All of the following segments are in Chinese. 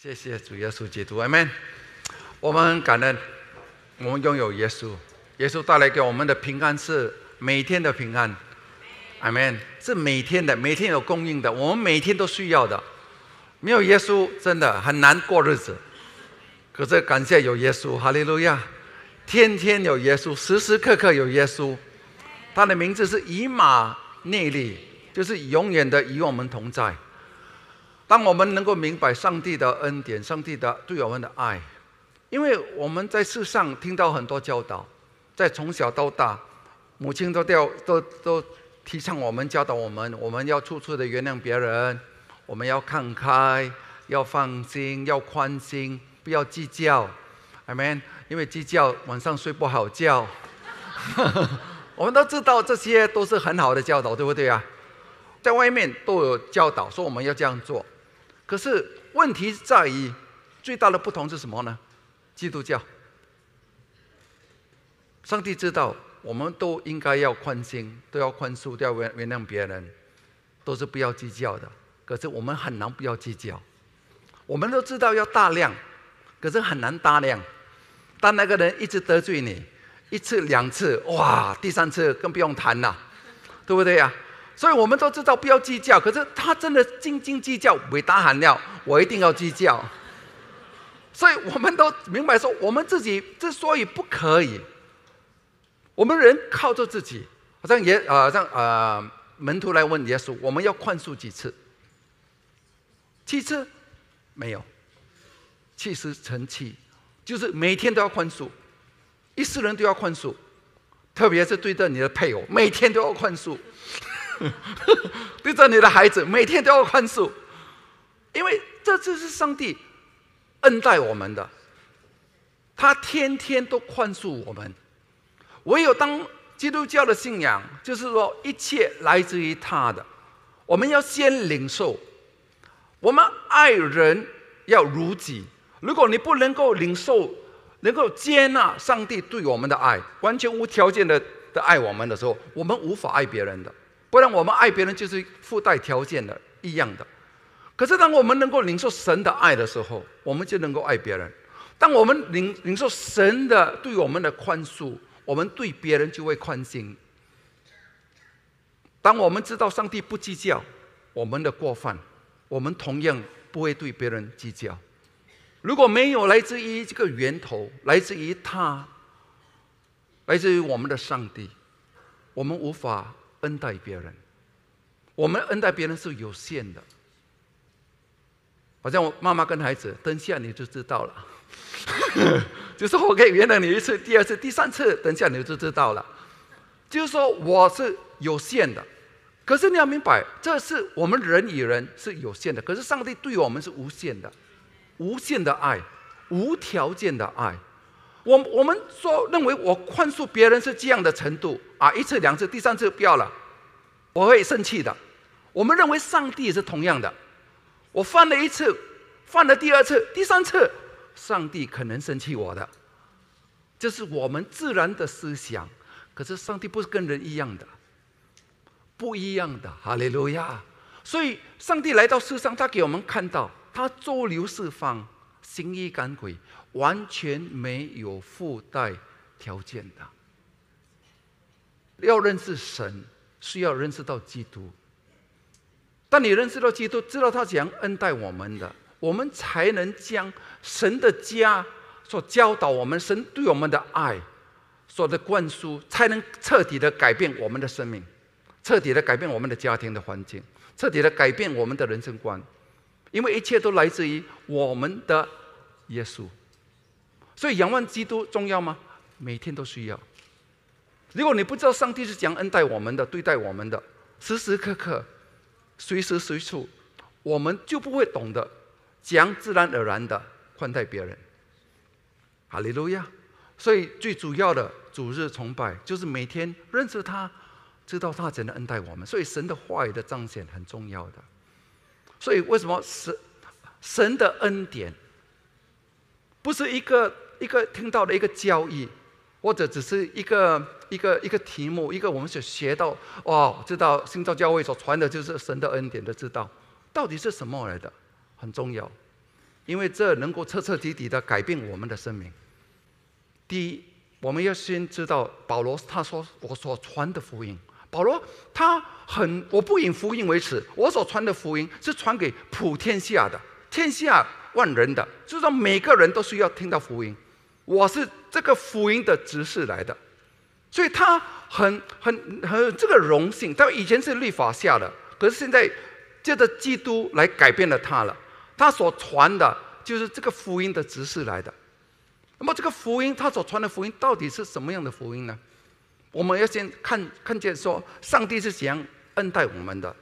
谢谢主耶稣基督，amen。我们很感恩，我们拥有耶稣，耶稣带来给我们的平安是每天的平安，amen，是每天的，每天有供应的，我们每天都需要的。没有耶稣，真的很难过日子。可是感谢有耶稣，哈利路亚！天天有耶稣，时时刻刻有耶稣。他的名字是以马内利，就是永远的与我们同在。当我们能够明白上帝的恩典，上帝的对我们的爱，因为我们在世上听到很多教导，在从小到大，母亲都教都都提倡我们教导我们，我们要处处的原谅别人，我们要看开，要放心，要宽心，不要计较，Amen。因为计较晚上睡不好觉，我们都知道这些都是很好的教导，对不对啊？在外面都有教导说我们要这样做。可是问题在于，最大的不同是什么呢？基督教，上帝知道我们都应该要宽心，都要宽恕，都要原原谅别人，都是不要计较的。可是我们很难不要计较。我们都知道要大量，可是很难大量。当那个人一直得罪你，一次两次，哇，第三次更不用谈了，对不对呀？所以我们都知道不要计较，可是他真的斤斤计较，伟大喊料，我一定要计较。所以我们都明白说，我们自己之所以不可以，我们人靠着自己，好像也啊，像啊门徒来问耶稣，我们要宽恕几次？七次？没有，七十成七，就是每天都要宽恕，一世人都要宽恕，特别是对待你的配偶，每天都要宽恕。对着你的孩子，每天都要宽恕，因为这就是上帝恩待我们的，他天天都宽恕我们。唯有当基督教的信仰，就是说一切来自于他的，我们要先领受。我们爱人要如己。如果你不能够领受，能够接纳上帝对我们的爱，完全无条件的的爱我们的时候，我们无法爱别人的。不然，我们爱别人就是附带条件的一样的。可是，当我们能够领受神的爱的时候，我们就能够爱别人。当我们领领受神的对我们的宽恕，我们对别人就会宽心。当我们知道上帝不计较我们的过犯，我们同样不会对别人计较。如果没有来自于这个源头，来自于他，来自于我们的上帝，我们无法。恩待别人，我们恩待别人是有限的。好像我妈妈跟孩子，等一下你就知道了。就是我可以原谅你一次、第二次、第三次，等一下你就知道了。就是说我是有限的，可是你要明白，这是我们人与人是有限的，可是上帝对我们是无限的，无限的爱，无条件的爱。我我们说认为我宽恕别人是这样的程度啊，一次两次，第三次不要了，我会生气的。我们认为上帝也是同样的，我犯了一次，犯了第二次、第三次，上帝可能生气我的，这是我们自然的思想。可是上帝不是跟人一样的，不一样的，哈利路亚。所以上帝来到世上，他给我们看到，他周流四方，行医赶鬼。完全没有附带条件的。要认识神，是要认识到基督。当你认识到基督，知道他怎样恩待我们的，我们才能将神的家所教导我们、神对我们的爱所的灌输，才能彻底的改变我们的生命，彻底的改变我们的家庭的环境，彻底的改变我们的人生观。因为一切都来自于我们的耶稣。所以仰望基督重要吗？每天都需要。如果你不知道上帝是怎样恩待我们的、对待我们的，时时刻刻、随时随处，我们就不会懂得怎样自然而然的宽待别人。哈利路亚！所以最主要的主日崇拜就是每天认识他，知道他怎样恩待我们。所以神的话语的彰显很重要的。所以为什么神神的恩典不是一个？一个听到的一个教义，或者只是一个一个一个题目，一个我们所学到哦，知道新造教会所传的就是神的恩典的知道，到底是什么来的，很重要。因为这能够彻彻底底的改变我们的生命。第一，我们要先知道保罗他说我所传的福音。保罗他很，我不以福音为耻，我所传的福音是传给普天下的，天下万人的，就是说每个人都需要听到福音。我是这个福音的执事来的，所以他很很很这个荣幸。他以前是律法下的，可是现在借着基督来改变了他了。他所传的就是这个福音的执事来的。那么这个福音，他所传的福音到底是什么样的福音呢？我们要先看看见说，上帝是怎样恩待我们的。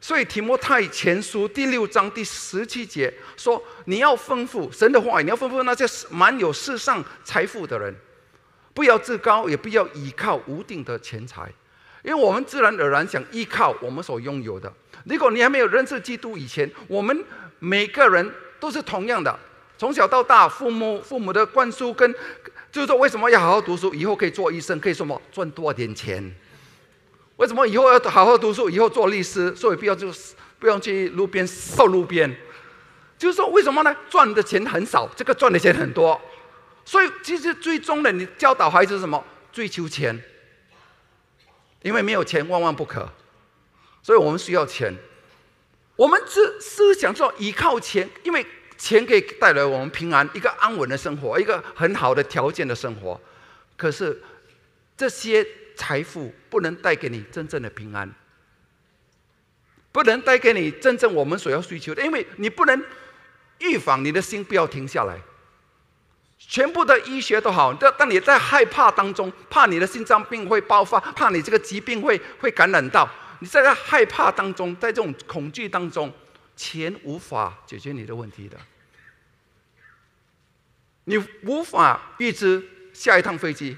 所以提摩太前书第六章第十七节说：“你要吩咐神的话，你要吩咐那些满有世上财富的人，不要自高，也不要依靠无定的钱财，因为我们自然而然想依靠我们所拥有的。如果你还没有认识基督以前，我们每个人都是同样的。”从小到大，父母父母的灌输跟，就是说为什么要好好读书，以后可以做医生，可以什么赚多点钱？为什么以后要好好读书，以后做律师，所以不要就不用去路边扫路边？就是说为什么呢？赚的钱很少，这个赚的钱很多，所以其实最终的你教导孩子什么？追求钱，因为没有钱万万不可，所以我们需要钱。我们是思想说依靠钱，因为。钱可以带来我们平安，一个安稳的生活，一个很好的条件的生活。可是这些财富不能带给你真正的平安，不能带给你真正我们所要需求的，因为你不能预防你的心不要停下来。全部的医学都好，但当你在害怕当中，怕你的心脏病会爆发，怕你这个疾病会会感染到，你在害怕当中，在这种恐惧当中。钱无法解决你的问题的，你无法预知下一趟飞机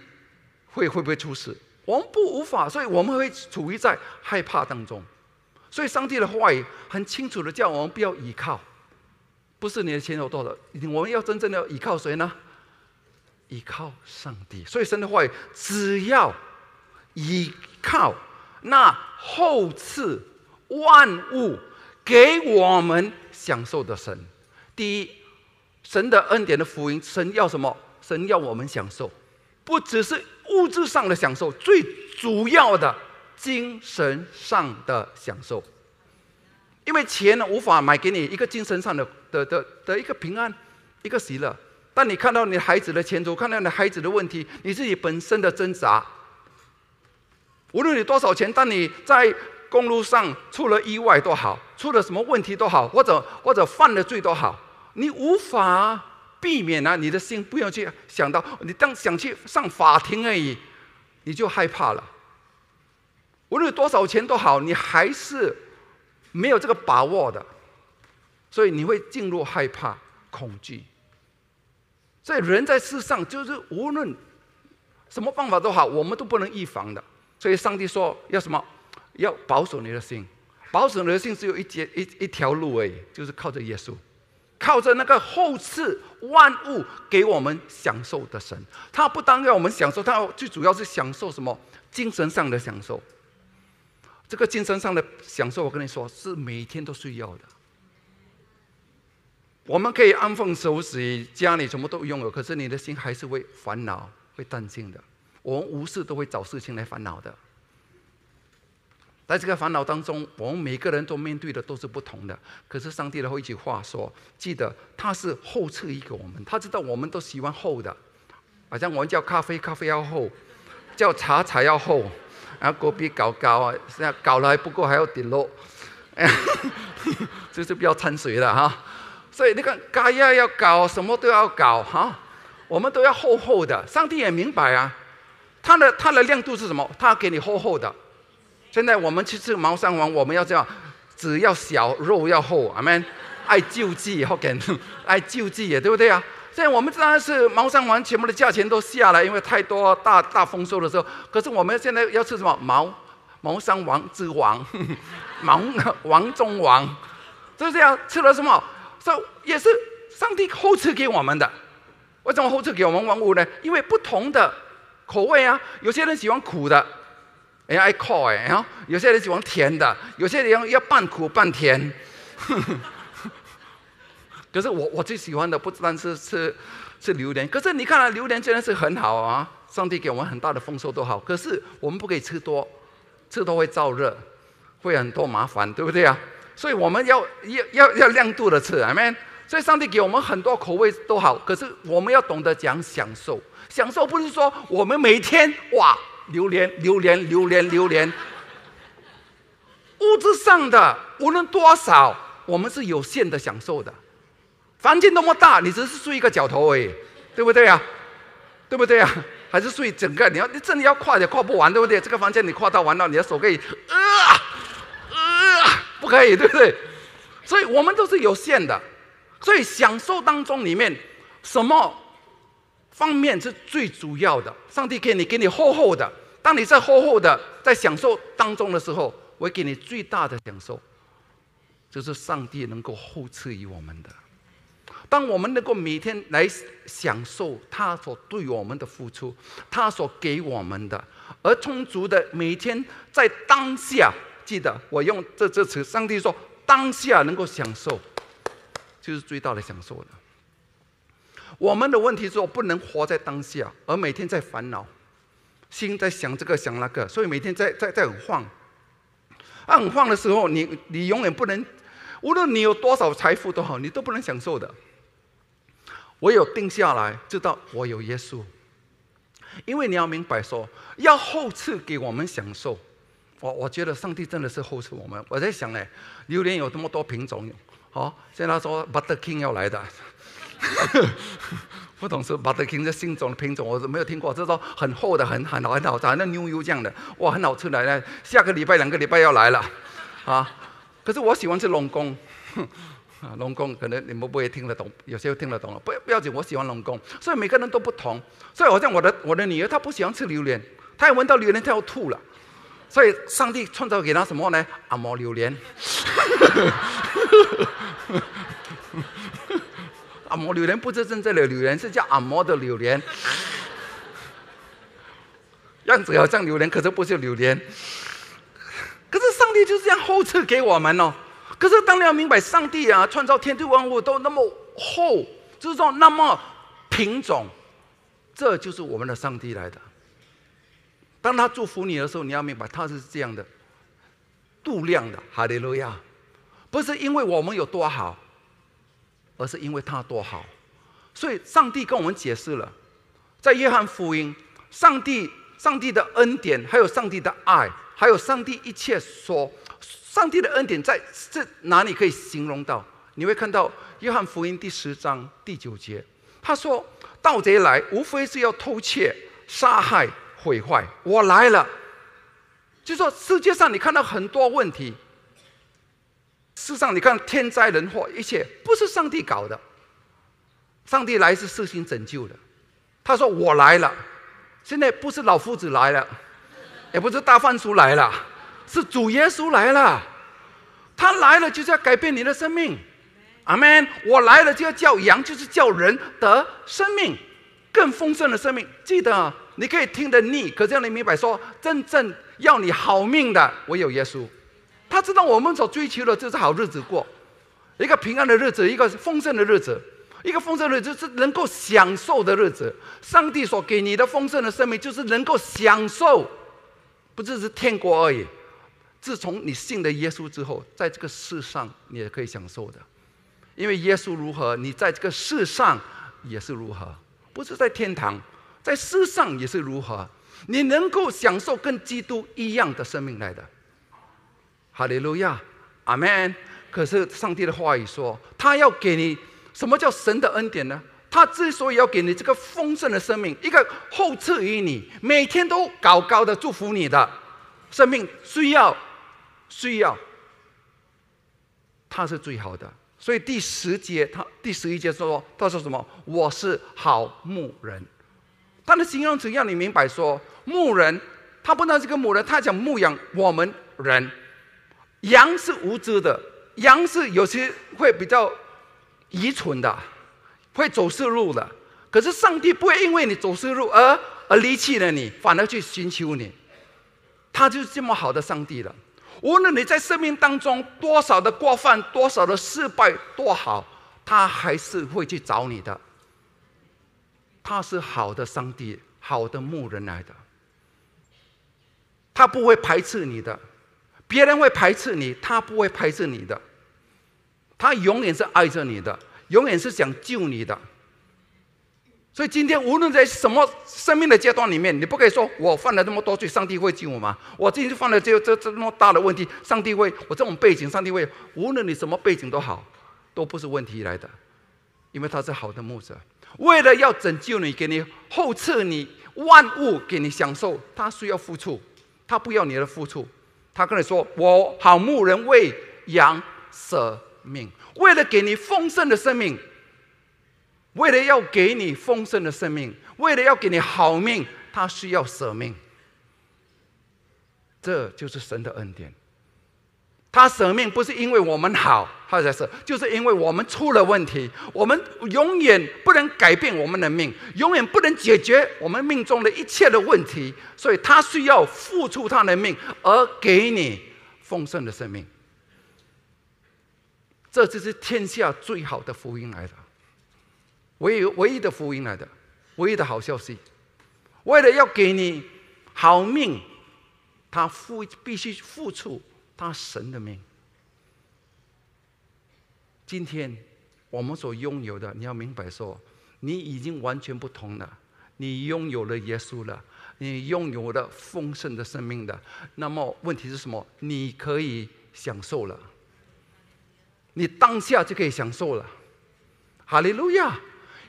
会会不会出事，我们不无法，所以我们会处于在害怕当中。所以上帝的话语很清楚的叫我们不要依靠，不是你的钱有多少，我们要真正的依靠谁呢？依靠上帝。所以神的话语只要依靠那后赐万物。给我们享受的神，第一，神的恩典的福音，神要什么？神要我们享受，不只是物质上的享受，最主要的精神上的享受。因为钱呢，无法买给你一个精神上的的的的一个平安，一个喜乐。当你看到你孩子的前途，看到你孩子的问题，你自己本身的挣扎，无论你多少钱，当你在。公路上出了意外都好，出了什么问题都好，或者或者犯了罪都好，你无法避免啊！你的心不要去想到，你当想去上法庭而已，你就害怕了。无论多少钱都好，你还是没有这个把握的，所以你会进入害怕、恐惧。所以人在世上，就是无论什么方法都好，我们都不能预防的。所以上帝说要什么？要保守你的心，保守你的心只有一节一一条路而已，就是靠着耶稣，靠着那个后赐万物给我们享受的神。他不单要我们享受，他最主要是享受什么？精神上的享受。这个精神上的享受，我跟你说，是每天都需要的。我们可以安分守己，家里什么都拥有，可是你的心还是会烦恼、会担心的。我们无事都会找事情来烦恼的。在这个烦恼当中，我们每个人都面对的都是不同的。可是上帝的后一句话说：“记得他是后赐一个我们，他知道我们都喜欢厚的，好像我们叫咖啡，咖啡要厚；叫茶，茶要厚。然后隔壁搞搞啊，现在搞了还不够，还要顶落，这是不要掺水的哈。所以你看，该要要搞，什么都要搞哈。我们都要厚厚的。上帝也明白啊，他的他的亮度是什么？他给你厚厚的。”现在我们去吃毛山王，我们要这样，只要小肉要厚，阿门。爱救济，好给，爱救济也 对不对啊？现在我们当然是毛山王，全部的价钱都下来，因为太多大大丰收的时候。可是我们现在要吃什么毛毛山王之王，毛王中王，就是这样吃了什么？说也是上帝后赐给我们的。为什么后赐给我们万物呢？因为不同的口味啊，有些人喜欢苦的。哎，爱靠哎，然后有些人喜欢甜的，有些人要半苦半甜，可是我我最喜欢的不单是是是榴莲，可是你看啊，榴莲真的是很好啊，上帝给我们很大的丰收都好。可是我们不可以吃多，吃多会燥热，会很多麻烦，对不对啊？所以我们要要要要量度的吃，amen。所以上帝给我们很多口味都好，可是我们要懂得讲享受。享受不是说我们每天哇榴莲榴莲榴莲榴莲，物质上的无论多少，我们是有限的享受的。房间那么大，你只是睡一个脚头而已，对不对呀？对不对呀？还是睡整个？你要你真的要跨也跨不完，对不对？这个房间你跨到完了，你的手可以啊啊，不可以，对不对？所以我们都是有限的。所以享受当中里面什么方面是最主要的？上帝给你给你厚厚的。当你在厚厚的在享受当中的时候，我给你最大的享受，就是上帝能够厚赐于我们的。当我们能够每天来享受他所对我们的付出，他所给我们的，而充足的每天在当下，记得我用这这词，上帝说当下能够享受，就是最大的享受了。我们的问题是我不能活在当下，而每天在烦恼，心在想这个想那个，所以每天在在在很晃。很晃的时候，你你永远不能，无论你有多少财富都好，你都不能享受的。我有定下来，知道我有耶稣，因为你要明白说，要后赐给我们享受。我我觉得上帝真的是后赐我们。我在想呢，榴莲有这么多品种，好，现在说 Butter King 要来的，不懂是 Butter King 的新种品种，我是没有听过。这说很厚的，很很好很好，像那牛油这样的，哇，很好吃的呢。下个礼拜两个礼拜要来了，啊，可是我喜欢吃龙宫。龙宫可能你们不会听得懂，有些听得懂了，不要不要紧，我喜欢龙宫，所以每个人都不同。所以好像我的我的女儿她不喜欢吃榴莲，她一闻到榴莲她要吐了，所以上帝创造给她什么呢？阿摩榴莲，阿摩榴莲不是真正的榴莲，是叫阿摩的榴莲，样子好像榴莲，可是不是榴莲。可是上帝就是这样厚赐给我们哦。可是，当你要明白，上帝啊，创造天地万物都那么厚，就是说那么品种，这就是我们的上帝来的。当他祝福你的时候，你要明白，他是这样的度量的。哈利路亚！不是因为我们有多好，而是因为他多好。所以，上帝跟我们解释了，在约翰福音，上帝、上帝的恩典，还有上帝的爱，还有上帝一切所。上帝的恩典在这哪里可以形容到？你会看到约翰福音第十章第九节，他说：“盗贼来，无非是要偷窃、杀害、毁坏。我来了，就说世界上你看到很多问题，世上你看天灾人祸，一切不是上帝搞的。上帝来是实行拯救的。他说：我来了，现在不是老夫子来了，也不是大番薯来了。”是主耶稣来了，他来了就是要改变你的生命，阿门。我来了就要叫羊，就是叫人得生命，更丰盛的生命。记得你可以听得腻，可是要你明白说，真正要你好命的，唯有耶稣。他知道我们所追求的就是好日子过，一个平安的日子，一个丰盛的日子，一个丰盛的日子是能够享受的日子。上帝所给你的丰盛的生命，就是能够享受，不只是天国而已。自从你信了耶稣之后，在这个世上你也可以享受的，因为耶稣如何，你在这个世上也是如何，不是在天堂，在世上也是如何，你能够享受跟基督一样的生命来的。哈利路亚，阿门。可是上帝的话语说，他要给你什么叫神的恩典呢？他之所以要给你这个丰盛的生命，一个厚赐于你，每天都高高的祝福你的生命，需要。需要，他是最好的。所以第十节，他第十一节说，他说什么？我是好牧人。他的形容词让你明白说，牧人他不能是个牧人，他讲牧养我们人。羊是无知的，羊是有些会比较愚蠢的，会走失路的。可是上帝不会因为你走失路而而离弃了你，反而去寻求你。他就是这么好的上帝了。无论你在生命当中多少的过犯，多少的失败，多好，他还是会去找你的。他是好的上帝，好的牧人来的。他不会排斥你的，别人会排斥你，他不会排斥你的。他永远是爱着你的，永远是想救你的。所以今天无论在什么生命的阶段里面，你不可以说我犯了这么多罪，上帝会救我吗？我今天犯了这这这么大的问题，上帝会我这种背景，上帝会无论你什么背景都好，都不是问题来的，因为他是好的牧者，为了要拯救你，给你后赐你万物给你享受，他需要付出，他不要你的付出，他跟你说我好牧人为羊舍命，为了给你丰盛的生命。为了要给你丰盛的生命，为了要给你好命，他需要舍命。这就是神的恩典。他舍命不是因为我们好，他才是，就是因为我们出了问题，我们永远不能改变我们的命，永远不能解决我们命中的一切的问题，所以他需要付出他的命，而给你丰盛的生命。这就是天下最好的福音来的。唯一唯一的福音来的，唯一的好消息，为了要给你好命，他付必须付出他神的命。今天我们所拥有的，你要明白说，你已经完全不同了。你拥有了耶稣了，你拥有了丰盛的生命的。那么问题是什么？你可以享受了，你当下就可以享受了。哈利路亚。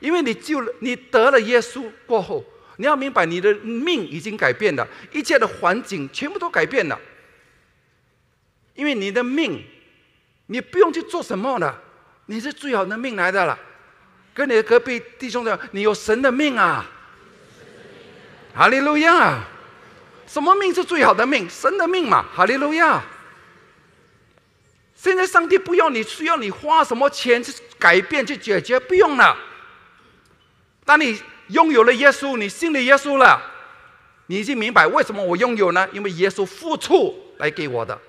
因为你救了，你得了耶稣过后，你要明白你的命已经改变了，一切的环境全部都改变了。因为你的命，你不用去做什么了，你是最好的命来的了。跟你的隔壁弟兄讲，你有神的命啊！哈利路亚！什么命是最好的命？神的命嘛！哈利路亚！现在上帝不要你，需要你花什么钱去改变、去解决？不用了。当你拥有了耶稣，你信了耶稣了，你已经明白为什么我拥有呢？因为耶稣付出来给我的，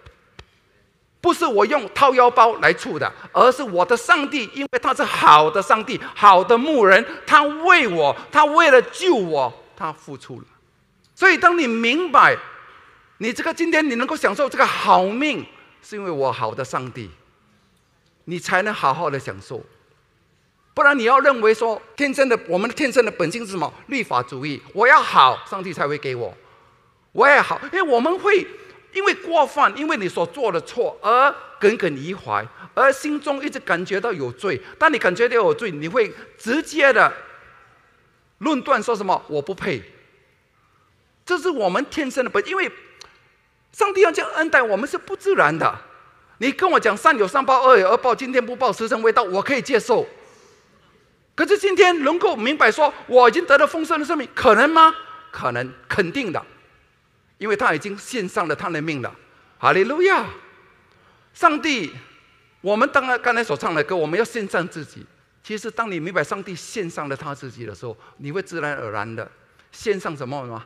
不是我用掏腰包来出的，而是我的上帝，因为他是好的上帝，好的牧人，他为我，他为了救我，他付出了。所以，当你明白，你这个今天你能够享受这个好命，是因为我好的上帝，你才能好好的享受。不然你要认为说天生的我们天生的本性是什么？律法主义，我要好，上帝才会给我。我也好，因为我们会因为过犯，因为你所做的错而耿耿于怀，而心中一直感觉到有罪。当你感觉到有罪，你会直接的论断说什么？我不配。这是我们天生的本，因为上帝要这样恩待我们是不自然的。你跟我讲善有善报，恶有恶报，今天不报，时辰未到，我可以接受。可是今天能够明白说我已经得到丰盛的生命，可能吗？可能，肯定的，因为他已经献上了他的命了。哈利路亚！上帝，我们当然刚才所唱的歌，我们要献上自己。其实，当你明白上帝献上了他自己的时候，你会自然而然的献上什么吗？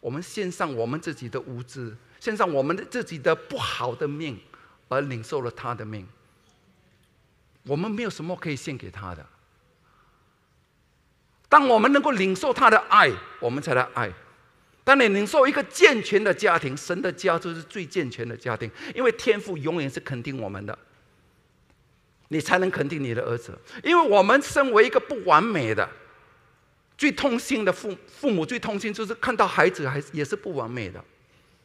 我们献上我们自己的无知，献上我们的自己的不好的命，而领受了他的命。我们没有什么可以献给他的。当我们能够领受他的爱，我们才来爱。当你领受一个健全的家庭，神的家就是最健全的家庭，因为天父永远是肯定我们的，你才能肯定你的儿子。因为我们身为一个不完美的、最痛心的父父母，最痛心就是看到孩子还也是不完美的，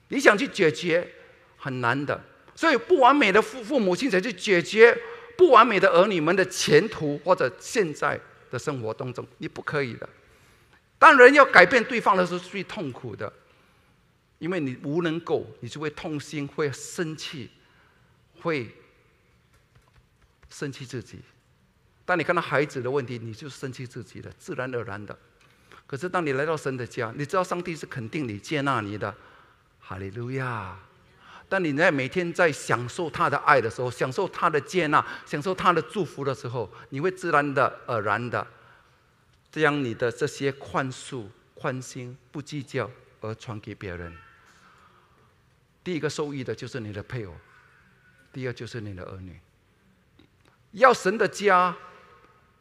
你想去解决很难的。所以不完美的父父母亲才去解决不完美的儿女们的前途或者现在。的生活当中，你不可以的。当人要改变对方的时候，是最痛苦的，因为你无能够，你就会痛心，会生气，会生气自己。当你看到孩子的问题，你就生气自己的，自然而然的。可是当你来到神的家，你知道上帝是肯定你、接纳你的，哈利路亚。当你在每天在享受他的爱的时候，享受他的接纳，享受他的祝福的时候，你会自然的、而然的，将你的这些宽恕、宽心、不计较而传给别人。第一个受益的就是你的配偶，第二就是你的儿女。要神的家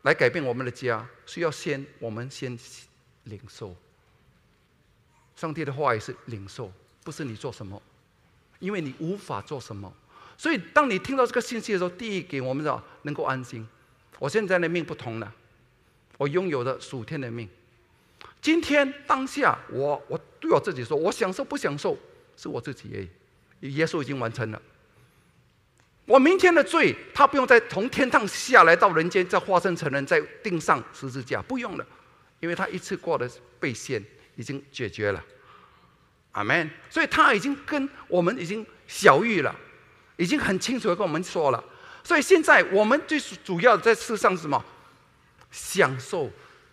来改变我们的家，需要先我们先领受。上帝的话也是领受，不是你做什么，因为你无法做什么。所以，当你听到这个信息的时候，第一给我们的能够安心。我现在的命不同了，我拥有的属天的命。今天当下，我我对我自己说，我享受不享受是我自己而已。耶稣已经完成了。我明天的罪，他不用再从天堂下来到人间，再化身成人，再钉上十字架，不用了，因为他一次过的被献已经解决了。阿门。所以他已经跟我们已经小玉了。已经很清楚的跟我们说了，所以现在我们最主要在世上是什么？享受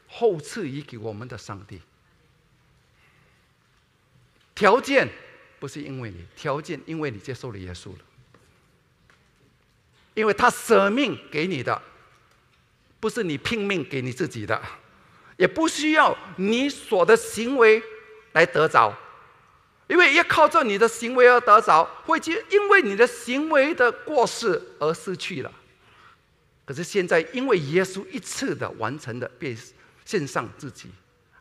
后赐予给我们的上帝。条件不是因为你，条件因为你接受了耶稣了，因为他舍命给你的，不是你拼命给你自己的，也不需要你所的行为来得着。因为要靠着你的行为而得着，会因因为你的行为的过失而失去了。可是现在，因为耶稣一次的完成的，被献上自己，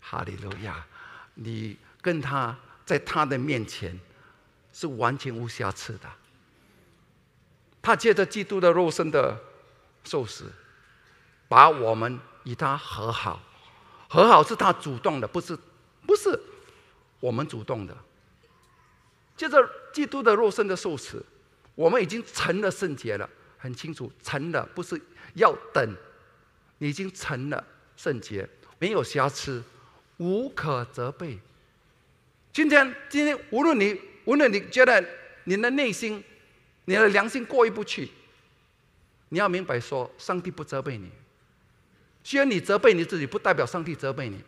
哈利路亚！你跟他在他的面前是完全无瑕疵的。他借着基督的肉身的受死，把我们与他和好。和好是他主动的，不是不是我们主动的。借着，基督的肉身的受死，我们已经成了圣洁了，很清楚，成了不是要等，你已经成了圣洁，没有瑕疵，无可责备。今天，今天无论你无论你觉得你的内心、你的良心过意不去，你要明白说，上帝不责备你。虽然你责备你自己，不代表上帝责备你，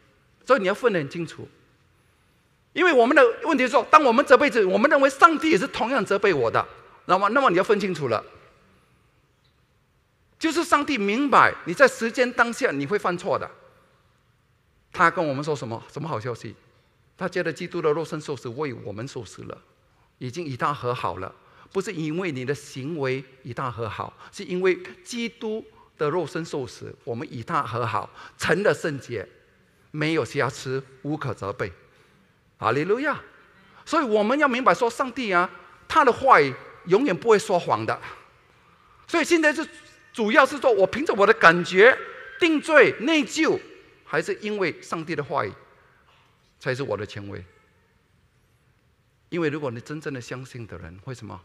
所以你要分得很清楚。因为我们的问题是说，当我们责备自己，我们认为上帝也是同样责备我的，那么，那么你要分清楚了，就是上帝明白你在时间当下你会犯错的。他跟我们说什么？什么好消息？他觉得基督的肉身受死为我们受死了，已经与他和好了，不是因为你的行为与他和好，是因为基督的肉身受死，我们与他和好，成了圣洁，没有瑕疵，无可责备。哈利路亚！所以我们要明白说，上帝啊，他的话语永远不会说谎的。所以现在是主要是说我凭着我的感觉定罪、内疚，还是因为上帝的话语才是我的权威？因为如果你真正的相信的人，为什么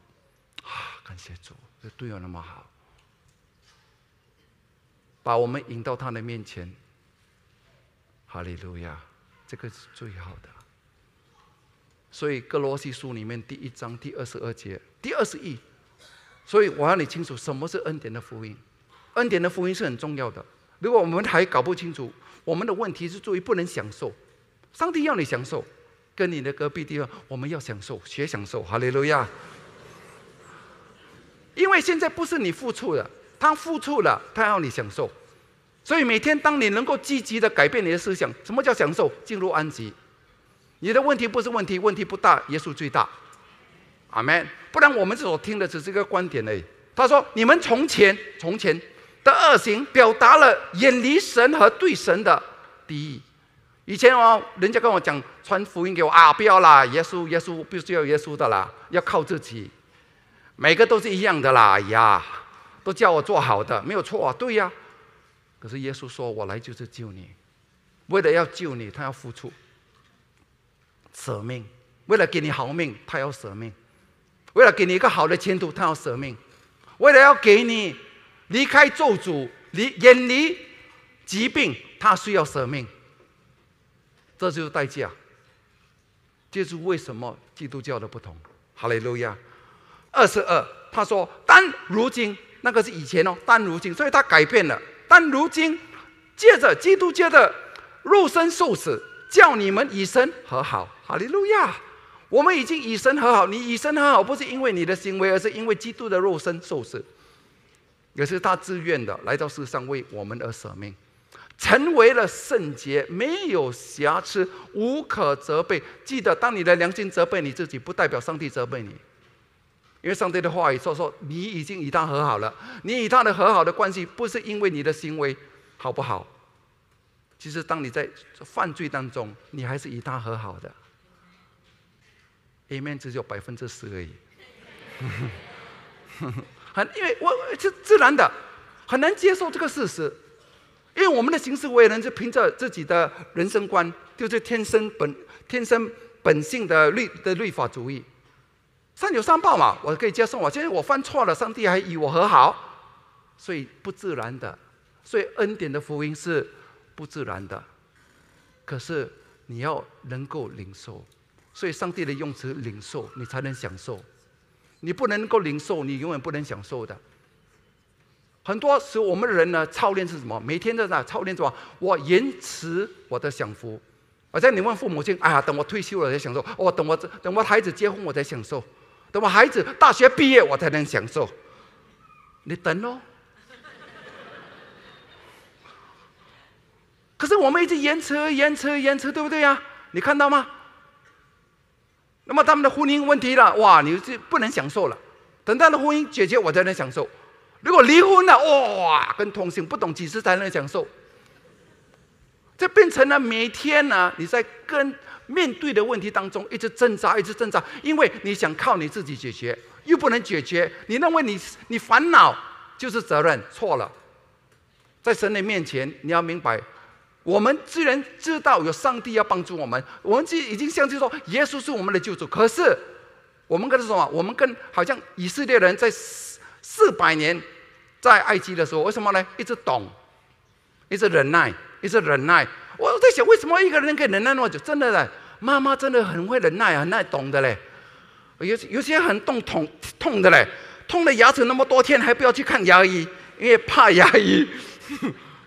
啊？感谢主，这对我那么好，把我们引到他的面前。哈利路亚！这个是最好的。所以，哥罗西书里面第一章第二十二节、第二十一，所以我要你清楚什么是恩典的福音。恩典的福音是很重要的。如果我们还搞不清楚，我们的问题是注意不能享受。上帝要你享受，跟你的隔壁地方，我们要享受，学享受。哈利路亚！因为现在不是你付出的，他付出了，他要你享受。所以每天当你能够积极的改变你的思想，什么叫享受？进入安息。你的问题不是问题，问题不大，耶稣最大，阿门。不然我们所听的只是一个观点而已。他说：“你们从前从前的恶行，表达了远离神和对神的敌意。以前哦，人家跟我讲传福音给我啊，不要啦，耶稣耶稣必须要耶稣的啦，要靠自己，每个都是一样的啦，呀，都叫我做好的，没有错啊，对呀。可是耶稣说我来就是救你，为了要救你，他要付出。”舍命，为了给你好命，他要舍命；为了给你一个好的前途，他要舍命；为了要给你离开咒诅、离远离疾病，他需要舍命。这就是代价。这是为什么基督教的不同。哈利路亚。二十二，他说：“但如今那个是以前哦，但如今，所以他改变了。但如今，借着基督教的肉身受死，叫你们以身和好。”哈利路亚！我们已经以身和好。你以身和好，不是因为你的行为，而是因为基督的肉身受死，也是他自愿的来到世上为我们而舍命，成为了圣洁，没有瑕疵，无可责备。记得，当你的良心责备你自己，不代表上帝责备你，因为上帝的话语说说，你已经与他和好了。你与他的和好的关系，不是因为你的行为。好不好？其实，当你在犯罪当中，你还是与他和好的。A 面只有百分之十而已。很，因为我是自然的，很难接受这个事实。因为我们的行事为人是凭着自己的人生观，就是天生本天生本性的律的律法主义。善有善报嘛，我可以接受。我现在我犯错了，上帝还与我和好，所以不自然的。所以恩典的福音是不自然的。可是你要能够领受，所以上帝的用词领受，你才能享受。你不能够领受，你永远不能享受的。很多时候我们人呢，操练是什么？每天在那操练什么？我延迟我的享福。而且你问父母亲，哎呀，等我退休了才享受。哦，等我等我孩子结婚我才享受。等我孩子大学毕业我才能享受。你等哦。可是我们一直延迟、延迟、延迟，对不对呀？你看到吗？那么他们的婚姻问题了，哇，你就不能享受了。等他的婚姻解决，我才能享受。如果离婚了，哇，跟同性不懂几时才能享受？这变成了每天呢，你在跟面对的问题当中一直挣扎，一直挣扎，因为你想靠你自己解决，又不能解决。你认为你你烦恼就是责任，错了。在神的面前，你要明白，我们既然知道有上帝要帮助我们，我们既已经相信说耶稣是我们的救主，可是我们跟他说什么？我们跟好像以色列人在四四百年。在埃及的时候，为什么呢？一直懂，一直忍耐，一直忍耐。我在想，为什么一个人可以忍耐那么久？真的嘞，妈妈真的很会忍耐，很耐懂的嘞。有有些很痛痛痛的嘞，痛的牙齿那么多天还不要去看牙医，因为怕牙医。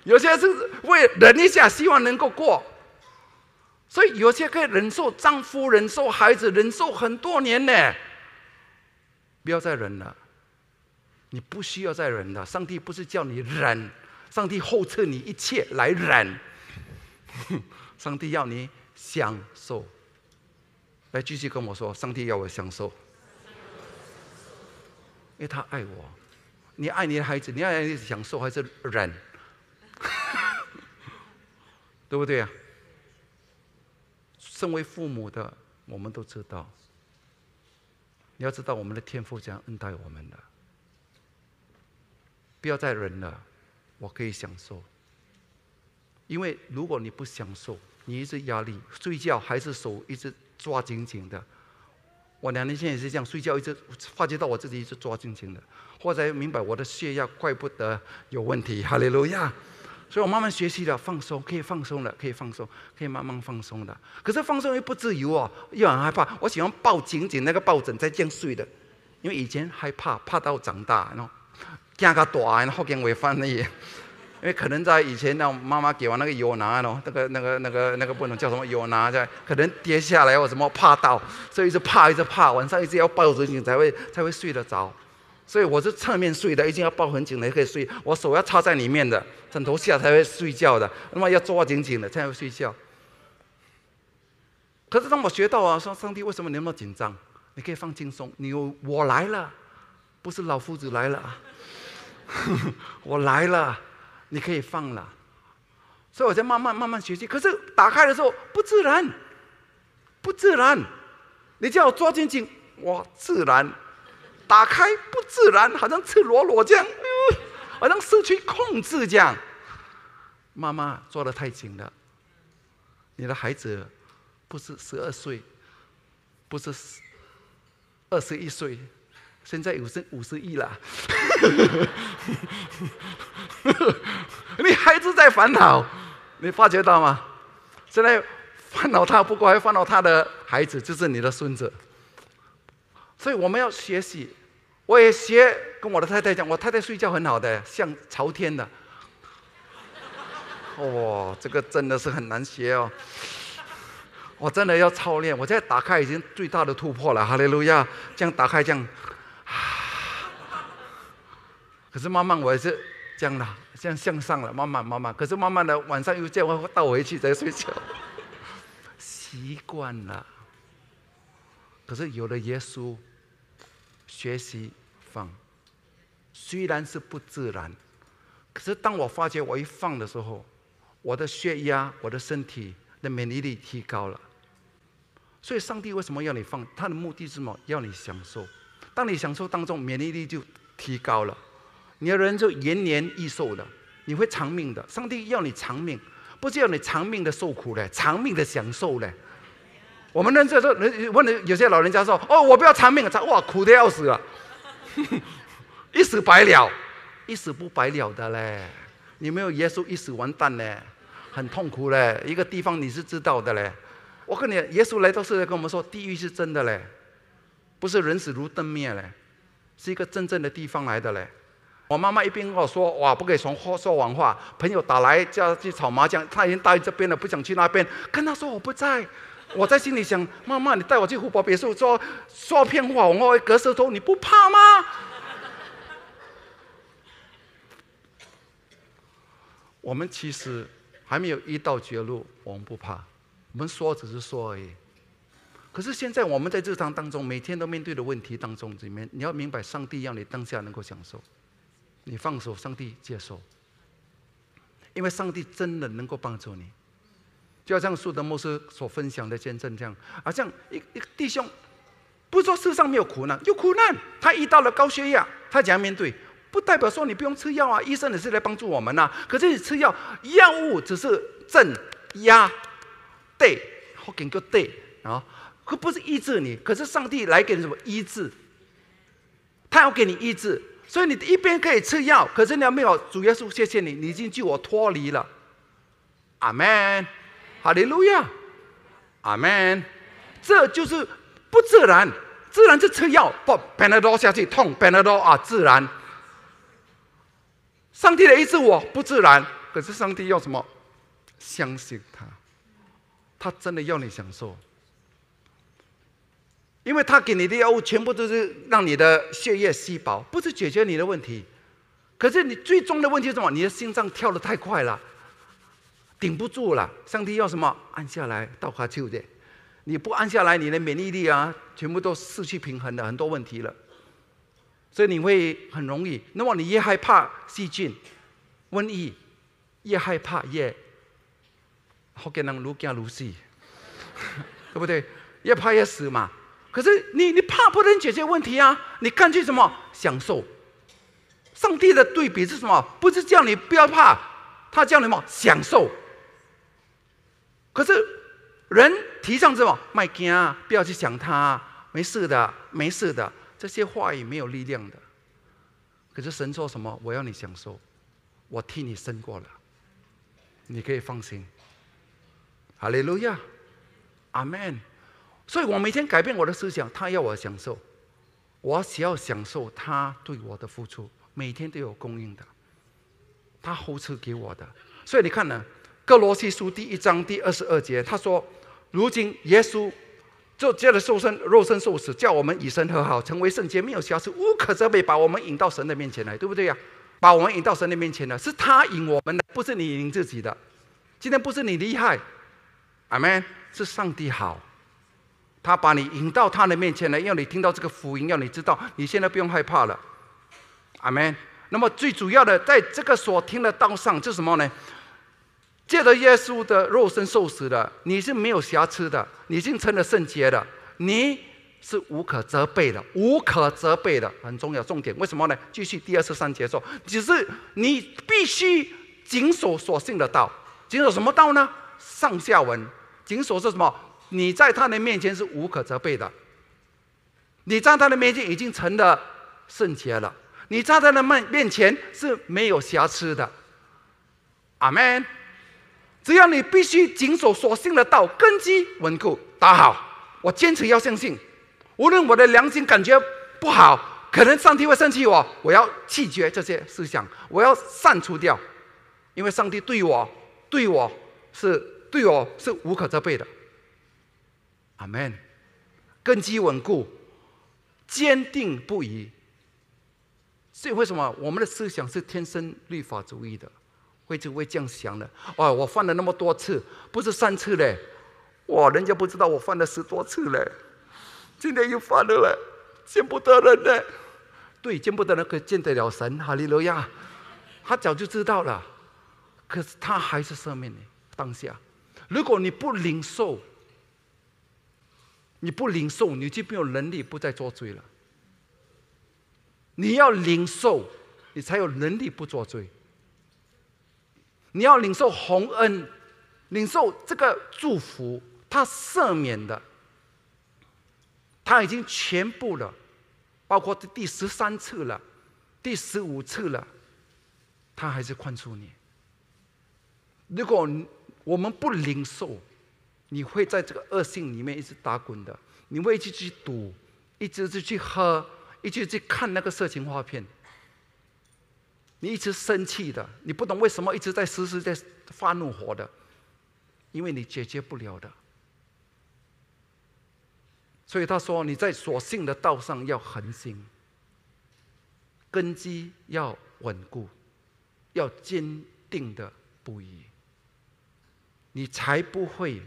有些是为忍一下，希望能够过。所以有些可以忍受丈夫、忍受孩子、忍受很多年呢。不要再忍了。你不需要再忍了，上帝不是叫你忍，上帝后撤你一切来忍，上帝要你享受。来继续跟我说，上帝要我享受，因为他爱我。你爱你的孩子，你爱享受还是忍？对不对啊？身为父母的，我们都知道，你要知道我们的天赋这样恩待我们的。不要再忍了，我可以享受。因为如果你不享受，你一直压力，睡觉还是手一直抓紧紧的。我两年前也是这样，睡觉一直发觉到我自己一直抓紧紧的，后来明白我的血压怪不得有问题。哈利路亚！所以我慢慢学习了放松，可以放松了，可以放松，可以慢慢放松的。可是放松又不自由哦，又很害怕。我喜欢抱紧紧那个抱枕在这样睡的，因为以前害怕，怕到长大，然后。加个大，然后跟会翻那，因为可能在以前，那妈妈给完那个油拿喏，那个那个那个那个不能叫什么油拿，在可能跌下来或什么怕到，所以一直怕一直怕，晚上一直要抱着你才会才会睡得着。所以我是侧面睡的，一定要抱很紧的才可以睡，我手要插在里面的枕头下才会睡觉的，那么要抓紧紧的才会睡觉。可是当我学到啊，说上帝为什么你那么紧张？你可以放轻松，你我来了，不是老夫子来了啊。我来了，你可以放了，所以我在慢慢慢慢学习。可是打开的时候不自然，不自然。你叫我抓紧紧，我自然；打开不自然，好像赤裸裸这样，好像失去控制这样。妈妈抓的太紧了，你的孩子不是十二岁，不是二十一岁。现在有剩五十亿了，你孩子在烦恼，你发觉到吗？现在烦恼他，不过还烦恼他的孩子，就是你的孙子。所以我们要学习，我也学，跟我的太太讲，我太太睡觉很好的，像朝天的。哇，这个真的是很难学哦。我真的要操练，我现在打开已经最大的突破了，哈利路亚！这样打开这样。可是慢慢我也是这样的，这样向上了，慢慢慢慢。可是慢慢的晚上又这样倒回去再睡觉，习惯了。可是有了耶稣，学习放，虽然是不自然，可是当我发觉我一放的时候，我的血压、我的身体的免疫力提高了。所以上帝为什么要你放？他的目的是什么？要你享受。当你享受当中，免疫力就提高了，你的人就延年益寿的，你会长命的。上帝要你长命，不是要你长命的受苦嘞，长命的享受嘞。我们认这说，人问有些老人家说：“哦，我不要长命，长哇苦的要死啊，一死百了，一死不百了的嘞。你没有耶稣，一死完蛋嘞，很痛苦嘞。一个地方你是知道的嘞。我跟你，耶稣来到世界跟我们说，地狱是真的嘞，不是人死如灯灭嘞，是一个真正的地方来的嘞。我妈妈一边跟我说：哇，不可以说说谎话。朋友打来叫去炒麻将，他已经待这边了，不想去那边。跟他说我不在。我在心里想：妈妈，你带我去湖泊别墅，说说骗话，我会割舌头，你不怕吗？我们其实还没有一到绝路，我们不怕，我们说只是说而已。可是现在我们在日常当中，每天都面对的问题当中里面，你要明白，上帝要你当下能够享受，你放手，上帝接受，因为上帝真的能够帮助你。就像苏德牧师所分享的见证这样，好像一一个弟兄，不是说世上没有苦难，有苦难。他遇到了高血压，他怎样面对？不代表说你不用吃药啊，医生也是来帮助我们呐。可是你吃药，药物只是镇压，对，或给个对啊，可不是医治你。可是上帝来给你什么医治？他要给你医治，所以你一边可以吃药，可是你要没有主耶稣，谢谢你，你已经救我脱离了。阿门。哈利路亚，阿门。这就是不自然，自然是吃药，不 n 下去痛 n 啊，自然。上帝的意思我不自然，可是上帝要什么？相信他，他真的要你享受，因为他给你的药物全部都是让你的血液稀薄，不是解决你的问题。可是你最终的问题是什么？你的心脏跳得太快了。顶不住了，上帝要什么？按下来，倒下去的。你不按下来，你的免疫力啊，全部都失去平衡的，很多问题了。所以你会很容易。那么你越害怕细菌、瘟疫，越害怕越好给人如惊如死，对不对？越怕越死嘛。可是你你怕不能解决问题啊？你干脆什么？享受。上帝的对比是什么？不是叫你不要怕，他叫你什么？享受。可是，人提倡什么？卖惊啊！不要去想他，没事的，没事的。这些话语没有力量的。可是神说什么？我要你享受，我替你生过了，你可以放心。哈利路亚，阿门。所以我每天改变我的思想，他要我享受，我只要享受他对我的付出，每天都有供应的，他后赐给我的。所以你看呢？哥罗西书第一章第二十二节，他说：“如今耶稣就借着受身肉身受死，叫我们以身和好，成为圣洁，没有瑕疵，无可责备，把我们引到神的面前来，对不对呀？把我们引到神的面前来，是他引我们的，不是你引自己的。今天不是你厉害，阿门，是上帝好，他把你引到他的面前来，要你听到这个福音，要你知道，你现在不用害怕了，阿门。那么最主要的，在这个所听的道上，是什么呢？”借着耶稣的肉身受死的，你是没有瑕疵的，你已经成了圣洁的，你是无可责备的，无可责备的，很重要重点。为什么呢？继续第二十三节说，只是你必须谨守所信的道，谨守什么道呢？上下文，谨守是什么？你在他的面前是无可责备的，你在他的面前已经成了圣洁了，你在他的面面前是没有瑕疵的。阿门。只要你必须谨守所信的道，根基稳固，打好。我坚持要相信，无论我的良心感觉不好，可能上帝会生气我，我要弃绝这些思想，我要删除掉，因为上帝对我，对我是对我是无可责备的。阿门。根基稳固，坚定不移。所以为什么我们的思想是天生律法主义的？会就会这样想的，哦，我犯了那么多次，不是三次嘞，哇，人家不知道我犯了十多次嘞，今天又犯了嘞，见不得人嘞，对，见不得人可见得了神，哈利路亚，他早就知道了，可是他还是赦免你当下。如果你不领受，你不领受，你就没有能力不再作罪了。你要领受，你才有能力不作罪。你要领受洪恩，领受这个祝福，他赦免的，他已经全部了，包括第十三次了，第十五次了，他还是宽恕你。如果我们不领受，你会在这个恶性里面一直打滚的，你会一直去赌，一直去喝，一直去看那个色情画片。你一直生气的，你不懂为什么一直在时时在发怒火的，因为你解决不了的。所以他说你在所信的道上要恒心，根基要稳固，要坚定的不移，你才不会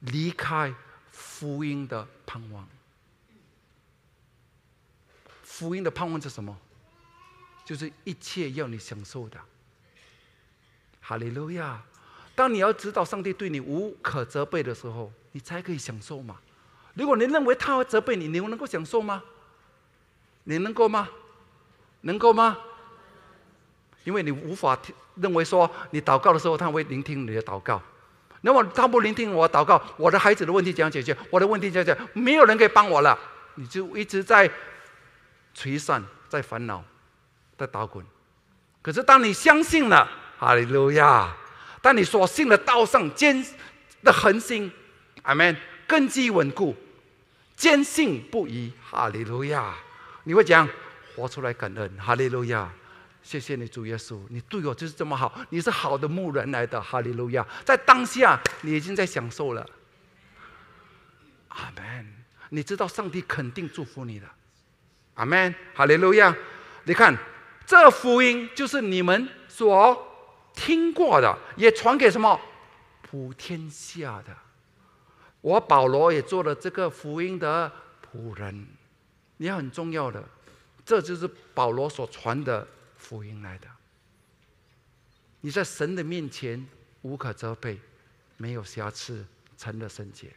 离开福音的盼望。福音的盼望是什么？就是一切要你享受的，哈利路亚！当你要知道上帝对你无可责备的时候，你才可以享受嘛。如果你认为他会责备你，你能够享受吗？你能够吗？能够吗？因为你无法认为说你祷告的时候他会聆听你的祷告。那么他不聆听我祷告，我的孩子的问题怎样解决？我的问题怎样解决？没有人可以帮我了，你就一直在垂散，在烦恼。在打滚，可是当你相信了，哈利路亚！当你所信的道上坚的恒心，阿门，根基稳固，坚信不疑，哈利路亚！你会讲活出来感恩，哈利路亚！谢谢你主耶稣，你对我就是这么好，你是好的牧人来的，哈利路亚！在当下你已经在享受了，阿门！你知道上帝肯定祝福你的，阿门，哈利路亚！你看。这福音就是你们所听过的，也传给什么普天下的。我保罗也做了这个福音的仆人，也很重要的。这就是保罗所传的福音来的。你在神的面前无可责备，没有瑕疵，成了圣洁。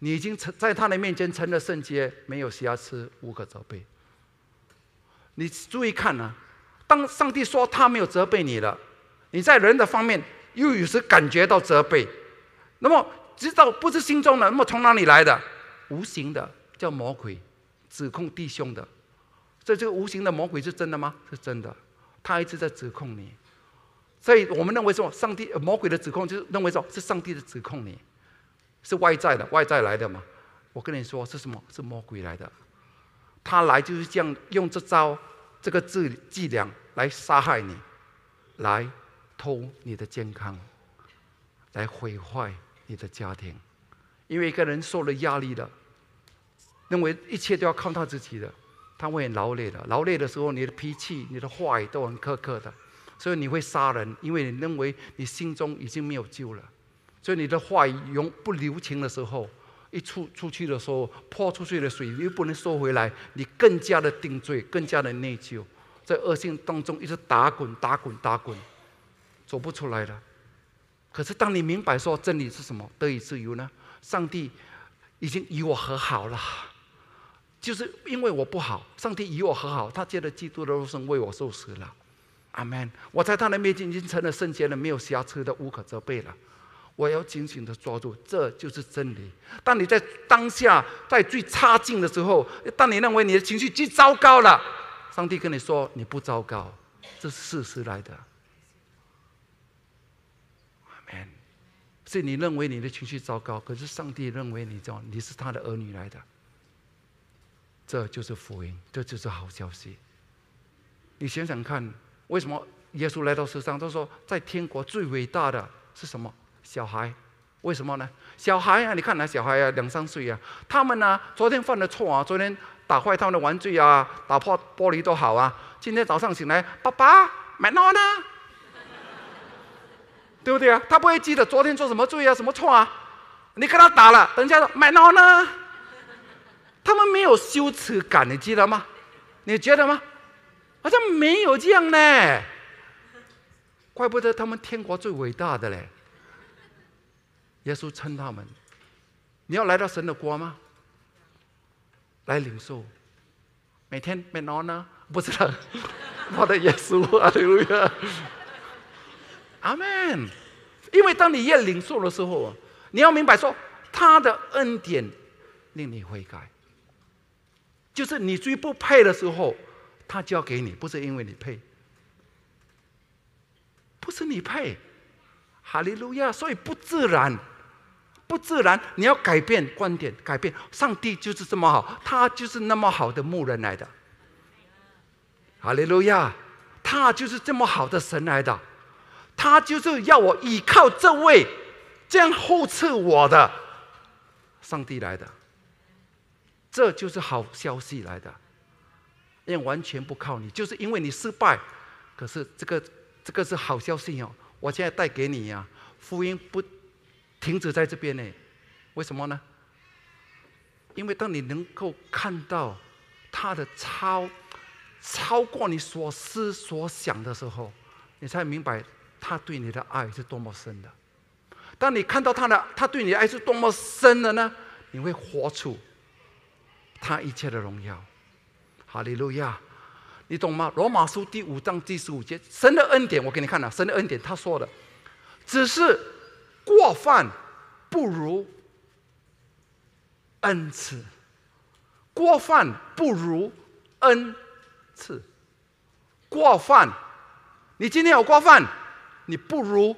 你已经成在他的面前成了圣洁，没有瑕疵，无可责备。你注意看呢。当上帝说他没有责备你了，你在人的方面又有时感觉到责备，那么知道不是心中的，那么从哪里来的？无形的叫魔鬼指控弟兄的，这这个无形的魔鬼是真的吗？是真的，他一直在指控你，所以我们认为说，上帝魔鬼的指控就是认为说是上帝的指控你，是外在的，外在来的嘛？我跟你说是什么？是魔鬼来的，他来就是这样用这招这个伎伎俩。来杀害你，来偷你的健康，来毁坏你的家庭。因为一个人受了压力了，认为一切都要靠他自己的，他会很劳累的。劳累的时候，你的脾气、你的话语都很苛刻的，所以你会杀人，因为你认为你心中已经没有救了。所以你的话语永不留情的时候，一出出去的时候，泼出去的水又不能收回来，你更加的定罪，更加的内疚。在恶性当中一直打滚、打滚、打滚，走不出来了。可是当你明白说真理是什么，得以自由呢？上帝已经与我和好了，就是因为我不好，上帝与我和好，他借着基督的肉身为我受死了。阿门！我在他的面前已经成了圣洁的，没有瑕疵的，无可责备了。我要紧紧的抓住，这就是真理。当你在当下在最差劲的时候，当你认为你的情绪最糟糕了。上帝跟你说你不糟糕，这是事实来的。阿门。所以你认为你的情绪糟糕，可是上帝认为你这样，你是他的儿女来的。这就是福音，这就是好消息。你想想看，为什么耶稣来到世上，他说在天国最伟大的是什么？小孩。为什么呢？小孩啊，你看那小孩啊，两三岁啊，他们呢，昨天犯了错啊，昨天。打坏他们的玩具啊，打破玻璃都好啊。今天早上醒来，爸爸买闹呢？对不对啊？他不会记得昨天做什么罪啊，什么错啊？你跟他打了，等一下买闹呢？他们没有羞耻感，你记得吗？你觉得吗？好像没有这样呢。怪不得他们天国最伟大的嘞。耶稣称他们：“你要来到神的国吗？来领受，每天每晚呢？不知道，我的耶稣，阿门！阿门！因为当你越领受的时候，你要明白说，他的恩典令你悔改，就是你最不配的时候，他交给你，不是因为你配，不是你配，哈利路亚！所以不自然。不自然，你要改变观点，改变。上帝就是这么好，他就是那么好的牧人来的。哈利路亚，他就是这么好的神来的，他就是要我依靠这位这样护持我的上帝来的。这就是好消息来的，因为完全不靠你，就是因为你失败。可是这个这个是好消息哦，我现在带给你呀，福音不。停止在这边呢？为什么呢？因为当你能够看到他的超超过你所思所想的时候，你才明白他对你的爱是多么深的。当你看到他的他对你的爱是多么深的呢？你会活出他一切的荣耀。哈利路亚！你懂吗？罗马书第五章第十五节，神的恩典，我给你看了，神的恩典，他说的，只是。过犯不如恩赐，过犯不如恩赐。过犯，你今天有过犯，你不如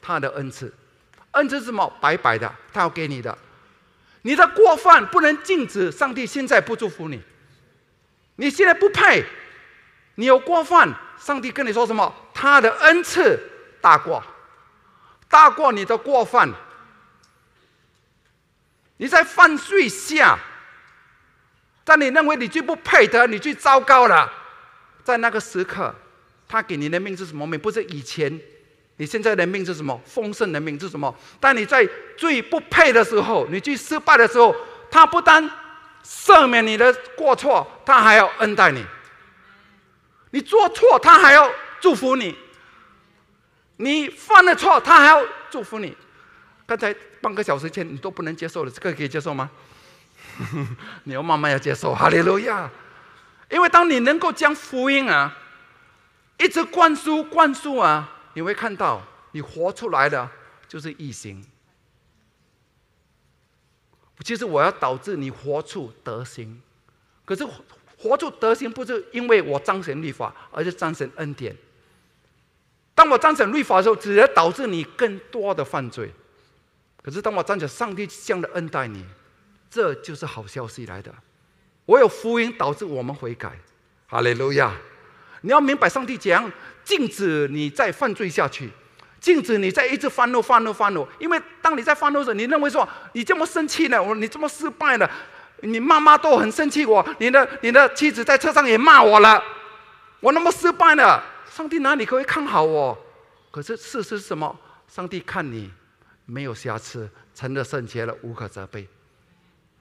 他的恩赐。恩赐是什么？白白的，他要给你的。你的过犯不能禁止上帝现在不祝福你。你现在不配，你有过犯，上帝跟你说什么？他的恩赐大过。大过你的过犯，你在犯罪下，在你认为你最不配得、你最糟糕了，在那个时刻，他给你的命是什么命？不是以前，你现在的命是什么？丰盛的命是什么？但你在最不配的时候，你最失败的时候，他不单赦免你的过错，他还要恩待你。你做错，他还要祝福你。你犯了错，他还要祝福你。刚才半个小时前你都不能接受了，这个可以接受吗？你要慢慢要接受，哈利路亚。因为当你能够将福音啊，一直灌输灌输啊，你会看到你活出来的就是异形。其实我要导致你活出德行，可是活出德行不是因为我彰显律法，而是彰显恩典。当我彰显律法的时候，只能导致你更多的犯罪。可是当我彰显上帝这样的恩待你，这就是好消息来的。我有福音导致我们悔改，哈利路亚！你要明白，上帝怎样禁止你再犯罪下去，禁止你再一直犯怒、犯怒、犯怒。因为当你在犯怒时，你认为说你这么生气呢，我你这么失败了，你妈妈都很生气我，你的你的妻子在车上也骂我了，我那么失败了。上帝哪里可以看好我？可是事实是什么？上帝看你没有瑕疵，成了圣洁了，无可责备，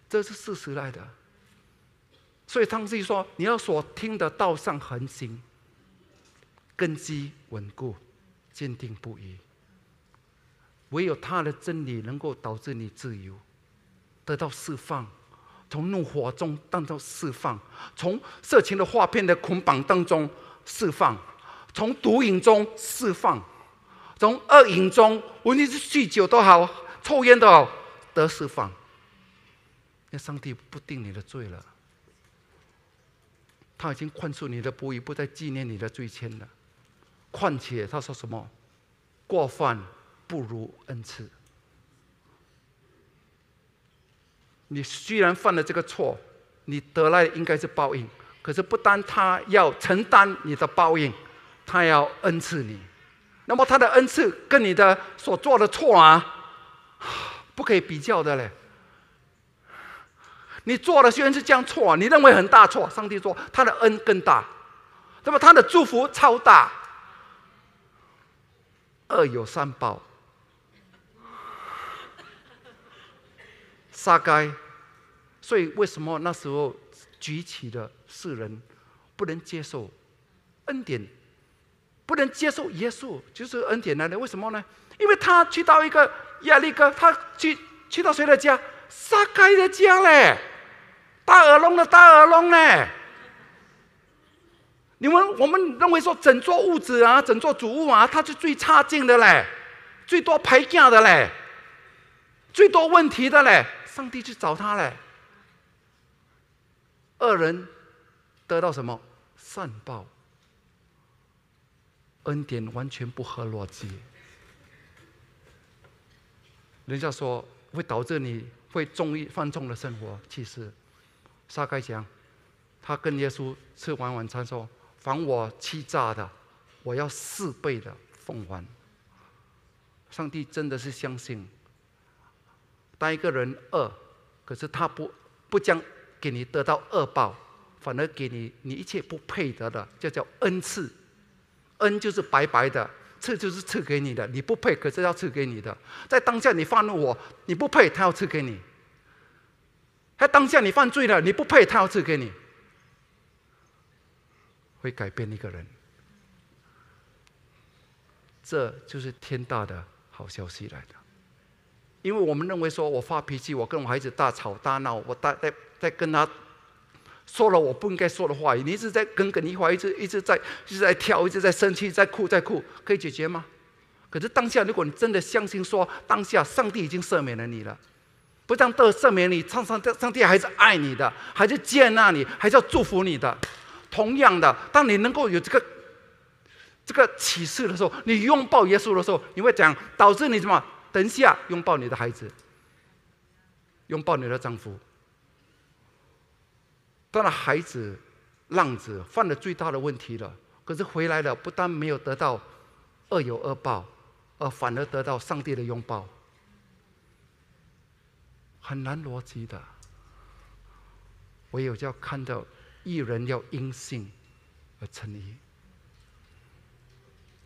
这是事实来的。所以上帝说：“你要所听的道上恒心，根基稳固，坚定不移。唯有他的真理能够导致你自由，得到释放，从怒火中当中释放，从色情的画片的捆绑当中释放。”从毒瘾中释放，从恶瘾中，无论是酗酒都好，抽烟都好，得释放。那上帝不定你的罪了，他已经宽恕你的不义，不再纪念你的罪愆了。况且他说什么？过犯不如恩赐。你虽然犯了这个错，你得来应该是报应，可是不单他要承担你的报应。他要恩赐你，那么他的恩赐跟你的所做的错啊，不可以比较的嘞。你做的虽然是这样错，你认为很大错，上帝说他的恩更大，那么他的祝福超大。恶有三报，杀该，所以为什么那时候举起的世人不能接受恩典？不能接受耶稣就是恩典来的。为什么呢？因为他去到一个亚力哥，他去去到谁的家？撒该的家嘞，大耳窿的大耳窿嘞。你们我们认为说整座屋子啊，整座主屋啊，它是最差劲的嘞，最多排架的嘞，最多问题的嘞。上帝去找他嘞，二人得到什么？善报。恩典完全不合逻辑。人家说会导致你会重易犯重的生活，其实撒该讲，他跟耶稣吃完晚餐说：“凡我欺诈的，我要四倍的奉还。”上帝真的是相信，当一个人恶，可是他不不将给你得到恶报，反而给你你一切不配得的，这叫恩赐。恩就是白白的，赐就是赐给你的，你不配，可是要赐给你的。在当下你犯怒我，你不配，他要赐给你；在当下你犯罪了，你不配，他要赐给你。会改变一个人，这就是天大的好消息来的。因为我们认为说，我发脾气，我跟我孩子大吵大闹，我大在在跟他。说了我不应该说的话，你一直在耿耿于怀，一直一直在一直在跳，一直在生气，在哭，在哭，可以解决吗？可是当下，如果你真的相信说，当下上帝已经赦免了你了，不但得赦免你，上上上帝还是爱你的，还是接纳你，还是要祝福你的。同样的，当你能够有这个这个启示的时候，你拥抱耶稣的时候，你会讲导致你什么？等一下拥抱你的孩子，拥抱你的丈夫。当然，孩子、浪子犯了最大的问题了。可是回来了，不但没有得到恶有恶报，而反而得到上帝的拥抱，很难逻辑的。唯有要看到一人要因信而成义，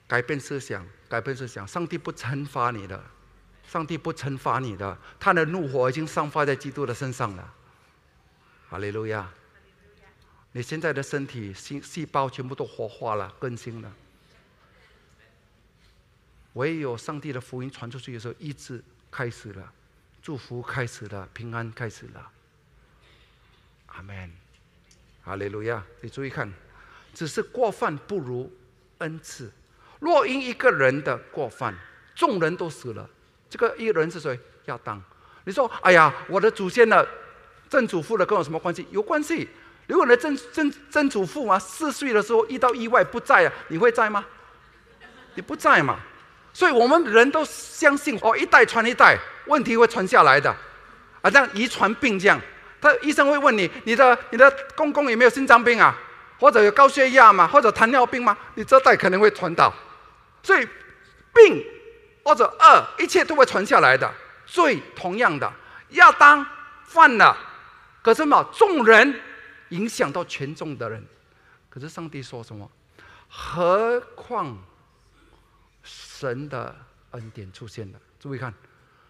改变思想，改变思想。上帝不惩罚你的，上帝不惩罚你的，他的怒火已经散发在基督的身上了。哈利路亚。你现在的身体、细细胞全部都活化了、更新了。唯有上帝的福音传出去的时候，医治开始了，祝福开始了，平安开始了。阿门，哈利路亚！你注意看，只是过犯不如恩赐。若因一个人的过犯，众人都死了，这个一人是谁？亚当。你说，哎呀，我的祖先呢曾祖父的跟我什么关系？有关系。如果你的曾曾曾祖父啊，四岁的时候遇到意外不在啊，你会在吗？你不在嘛？所以我们人都相信哦，一代传一代，问题会传下来的，啊，这样遗传病这样，他医生会问你，你的你的公公有没有心脏病啊？或者有高血压吗？或者糖尿病吗？你这代可能会传到，所以病或者恶，一切都会传下来的。罪同样的，亚当犯了，可是嘛，众人。影响到全众的人，可是上帝说什么？何况神的恩典出现了？注意看，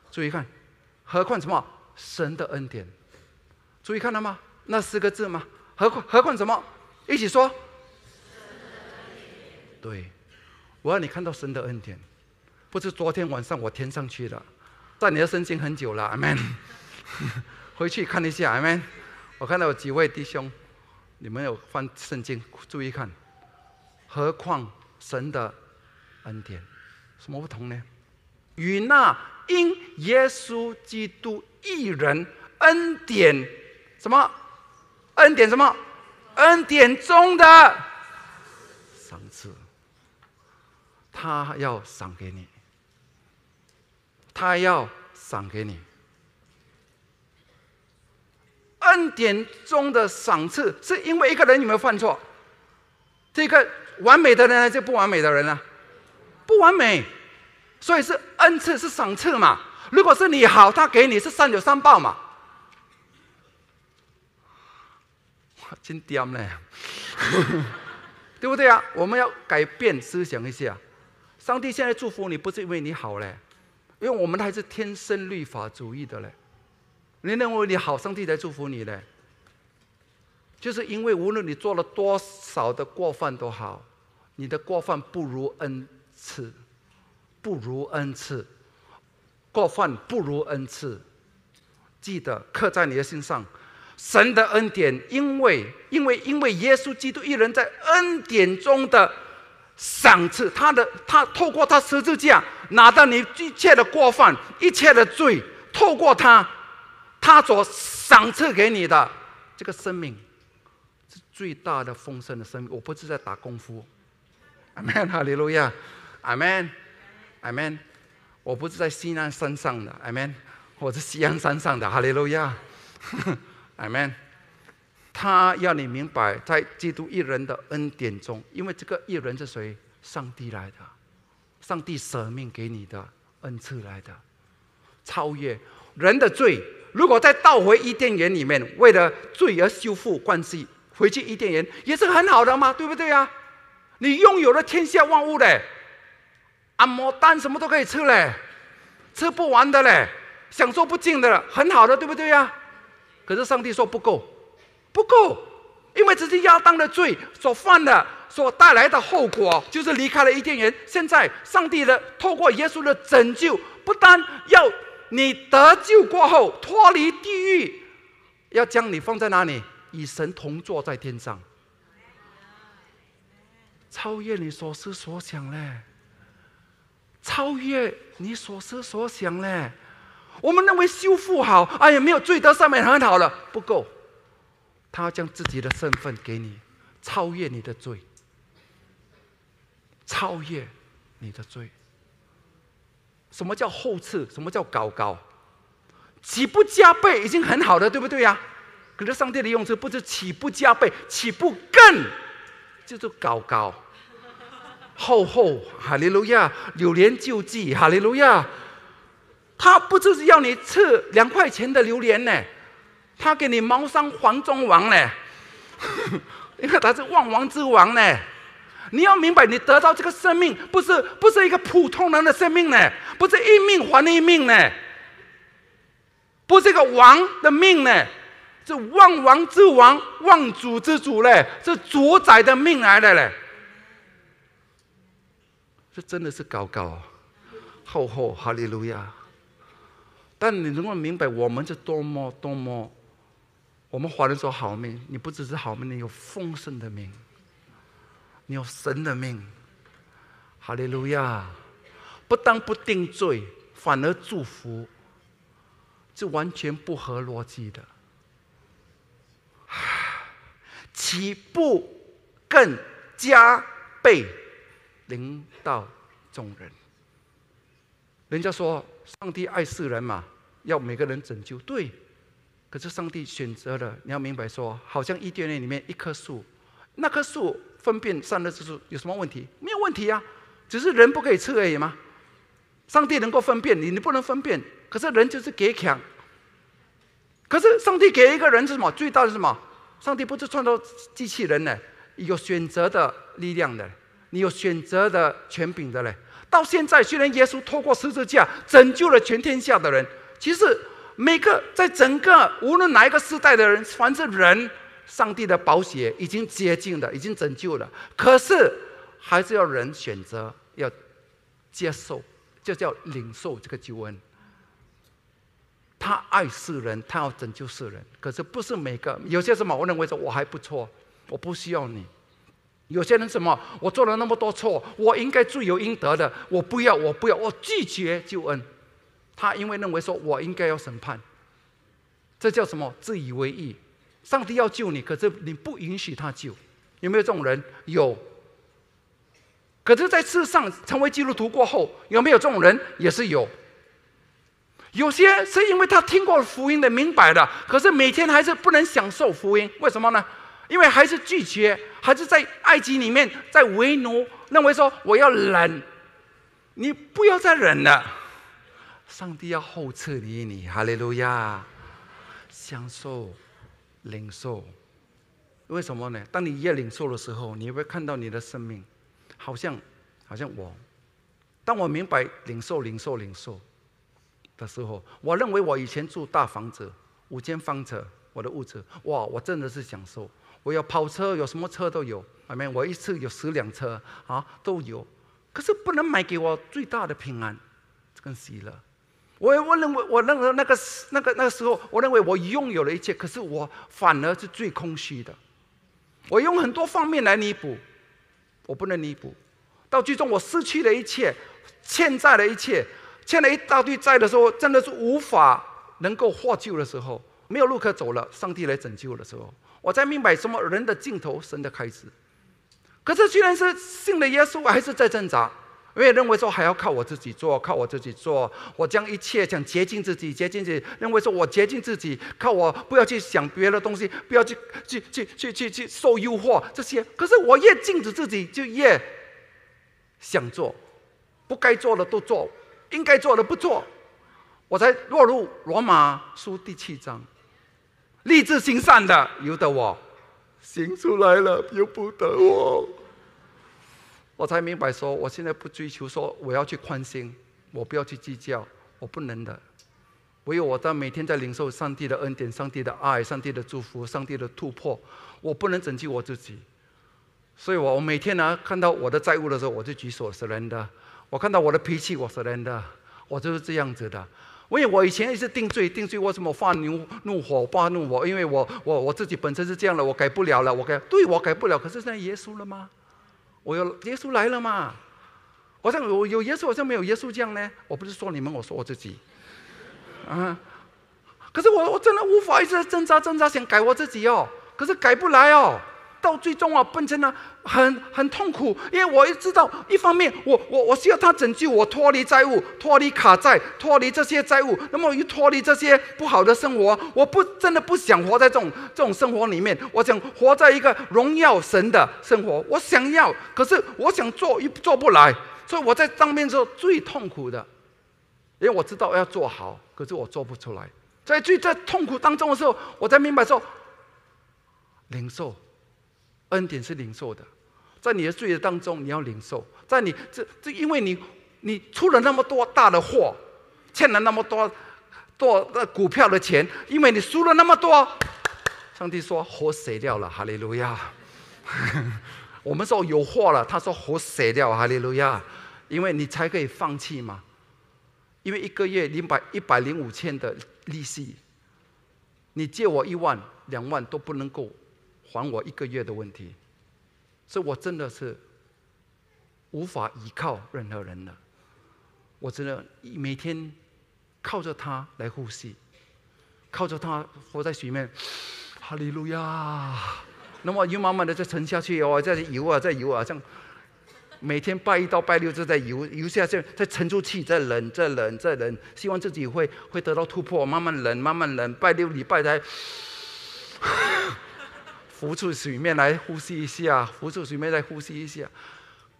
注意看，何况什么？神的恩典，注意看了吗？那四个字吗？何况何况什么？一起说。对，我让你看到神的恩典，不是昨天晚上我填上去的，在你的圣经很久了，阿门。回去看一下，阿门。我看到有几位弟兄，你们有翻圣经，注意看。何况神的恩典，什么不同呢？与那因耶稣基督一人恩典什么？恩典什么？恩典中的赏赐，他要赏给你，他要赏给你。恩典中的赏赐，是因为一个人有没有犯错？这个完美的人呢，就不完美的人呢？不完美，所以是恩赐，是赏赐嘛。如果是你好，他给你是三有三报嘛。哇，真屌呢，对不对啊？我们要改变思想一下。上帝现在祝福你，不是因为你好嘞，因为我们还是天生律法主义的嘞。你认为你好，上帝才祝福你呢？就是因为无论你做了多少的过犯都好，你的过犯不如恩赐，不如恩赐，过犯不如恩赐。记得刻在你的心上，神的恩典，因为因为因为耶稣基督一人在恩典中的赏赐，他的他透过他十字架拿到你一切的过犯、一切的罪，透过他，他所赏赐给你的这个生命，是最大的丰盛的生命。我不是在打功夫，阿门，哈利路亚，阿门，阿门。我不是在西南山上的，阿门。我是西安山上的哈利路亚，阿门。他要你明白，在基督一人的恩典中，因为这个一人是谁？上帝来的，上帝舍命给你的恩赐来的，超越人的罪。如果再倒回伊甸园里面，为了罪而修复关系，回去伊甸园也是很好的嘛，对不对呀？你拥有了天下万物嘞，按摩蛋什么都可以吃嘞，吃不完的嘞。享受不尽的，很好的，对不对呀？可是上帝说不够，不够，因为这是亚当的罪所犯的，所带来的后果就是离开了伊甸园。现在上帝的透过耶稣的拯救，不单要你得救过后脱离地狱，要将你放在哪里？与神同坐在天上，超越你所思所想嘞，超越你所思所想嘞。我们认为修复好，哎呀，没有罪得上面很好了，不够。他要将自己的身份给你，超越你的罪，超越你的罪。什么叫后赐？什么叫高高？起步加倍已经很好了，对不对呀？可是上帝的用词不是起步加倍，起步更，就是高高厚厚。哈利路亚，柳莲救济，哈利路亚。他不就是要你吃两块钱的榴莲呢？他给你谋上黄中王呢？你看他是万王之王呢。你要明白，你得到这个生命，不是不是一个普通人的生命呢，不是一命还一命呢，不是一个王的命呢，是万王之王、万主之主嘞，是主宰的命来的嘞。这真的是高高厚厚，哈利路亚。但你能够明白，我们是多么多么，我们华人说好命，你不只是好命，你有丰盛的命，你有神的命，哈利路亚！不但不定罪，反而祝福，这完全不合逻辑的。岂不更加倍领导众人？人家说上帝爱世人嘛。要每个人拯救，对。可是上帝选择了，你要明白说，好像伊甸园里面一棵树，那棵树分辨善恶之树有什么问题？没有问题呀，只是人不可以吃而已嘛？上帝能够分辨，你你不能分辨。可是人就是给强。可是上帝给一个人是什么？最大的什么？上帝不是创造机器人呢？有选择的力量的，你有选择的权柄的嘞。到现在，虽然耶稣透过十字架拯救了全天下的人。其实每个在整个无论哪一个时代的人，凡是人，上帝的宝血已经接近了，已经拯救了。可是还是要人选择要接受，就叫领受这个救恩。他爱世人，他要拯救世人。可是不是每个，有些什么我认为说我还不错，我不需要你。有些人什么我做了那么多错，我应该罪有应得的，我不要，我不要，我拒绝救恩。他因为认为说，我应该要审判，这叫什么？自以为意。上帝要救你，可是你不允许他救。有没有这种人？有。可是，在世上成为基督徒过后，有没有这种人？也是有。有些是因为他听过福音的，明白的，可是每天还是不能享受福音。为什么呢？因为还是拒绝，还是在埃及里面在为奴，认为说我要忍，你不要再忍了。上帝要后赐你，你哈利路亚，享受、领受。为什么呢？当你越领受的时候，你会看到你的生命，好像，好像我。当我明白领受、领受、领受的时候，我认为我以前住大房子，五间房子，我的屋子，哇，我真的是享受。我有跑车，有什么车都有，阿门。我一次有十辆车啊，都有。可是不能买给我最大的平安跟喜乐。我我认为我认为那个那个那个时候，我认为我拥有了一切，可是我反而是最空虚的。我用很多方面来弥补，我不能弥补。到最终，我失去了一切，欠债了一切，欠了一大堆债的时候，真的是无法能够获救的时候，没有路可走了。上帝来拯救的时候，我才明白什么人的尽头，神的开始。可是，虽然是信了耶稣，我还是在挣扎。我也认为说还要靠我自己做，靠我自己做。我将一切想洁净自己，洁净自己。认为说我洁净自己，靠我不要去想别的东西，不要去去去去去去受诱惑这些。可是我越禁止自己，就越想做，不该做的都做，应该做的不做，我才落入罗马书第七章。立志行善的由得我，行出来了由不得我。我才明白，说我现在不追求说我要去宽心，我不要去计较，我不能的。唯有我在每天在领受上帝的恩典、上帝的爱、上帝的祝福、上帝的突破，我不能拯救我自己。所以我我每天呢，看到我的债务的时候，我就举手 surrender。我看到我的脾气，我 surrender。我就是这样子的。因为我以前一直定罪，定罪为什么发怒怒火、发怒火？因为我我我自己本身是这样的，我改不了了，我改对我改不了。可是现在耶稣了吗？我有耶稣来了嘛？好像有有耶稣，好像没有耶稣这样呢。我不是说你们，我说我自己。啊！可是我我真的无法一直挣扎挣扎，想改我自己哦。可是改不来哦。到最终啊，变成了很很痛苦，因为我也知道，一方面我我我需要他拯救我，脱离债务，脱离卡债，脱离这些债务，那么又脱离这些不好的生活，我不真的不想活在这种这种生活里面，我想活在一个荣耀神的生活，我想要，可是我想做又做不来，所以我在当面时候最痛苦的，因为我知道要做好，可是我做不出来，在最在痛苦当中的时候，我才明白说，领受。恩典是领受的，在你的罪业当中，你要领受。在你这这，因为你你出了那么多大的货，欠了那么多多的股票的钱，因为你输了那么多，上帝说活死掉了，哈利路亚。我们说有货了，他说活死掉，哈利路亚。因为你才可以放弃嘛，因为一个月零百一百零五千的利息，你借我一万两万都不能够。还我一个月的问题，所以我真的是无法依靠任何人了。我真的每天靠着他来呼吸，靠着他活在水面，哈利路亚。那么又慢慢的再沉下去，哦，在游啊，在游啊，像每天拜一到拜六就在游游下去，再沉住气，再冷，再冷，再冷，希望自己会会得到突破，慢慢冷，慢慢冷，拜六礼拜才。浮出水面来呼吸一下，浮出水面来呼吸一下。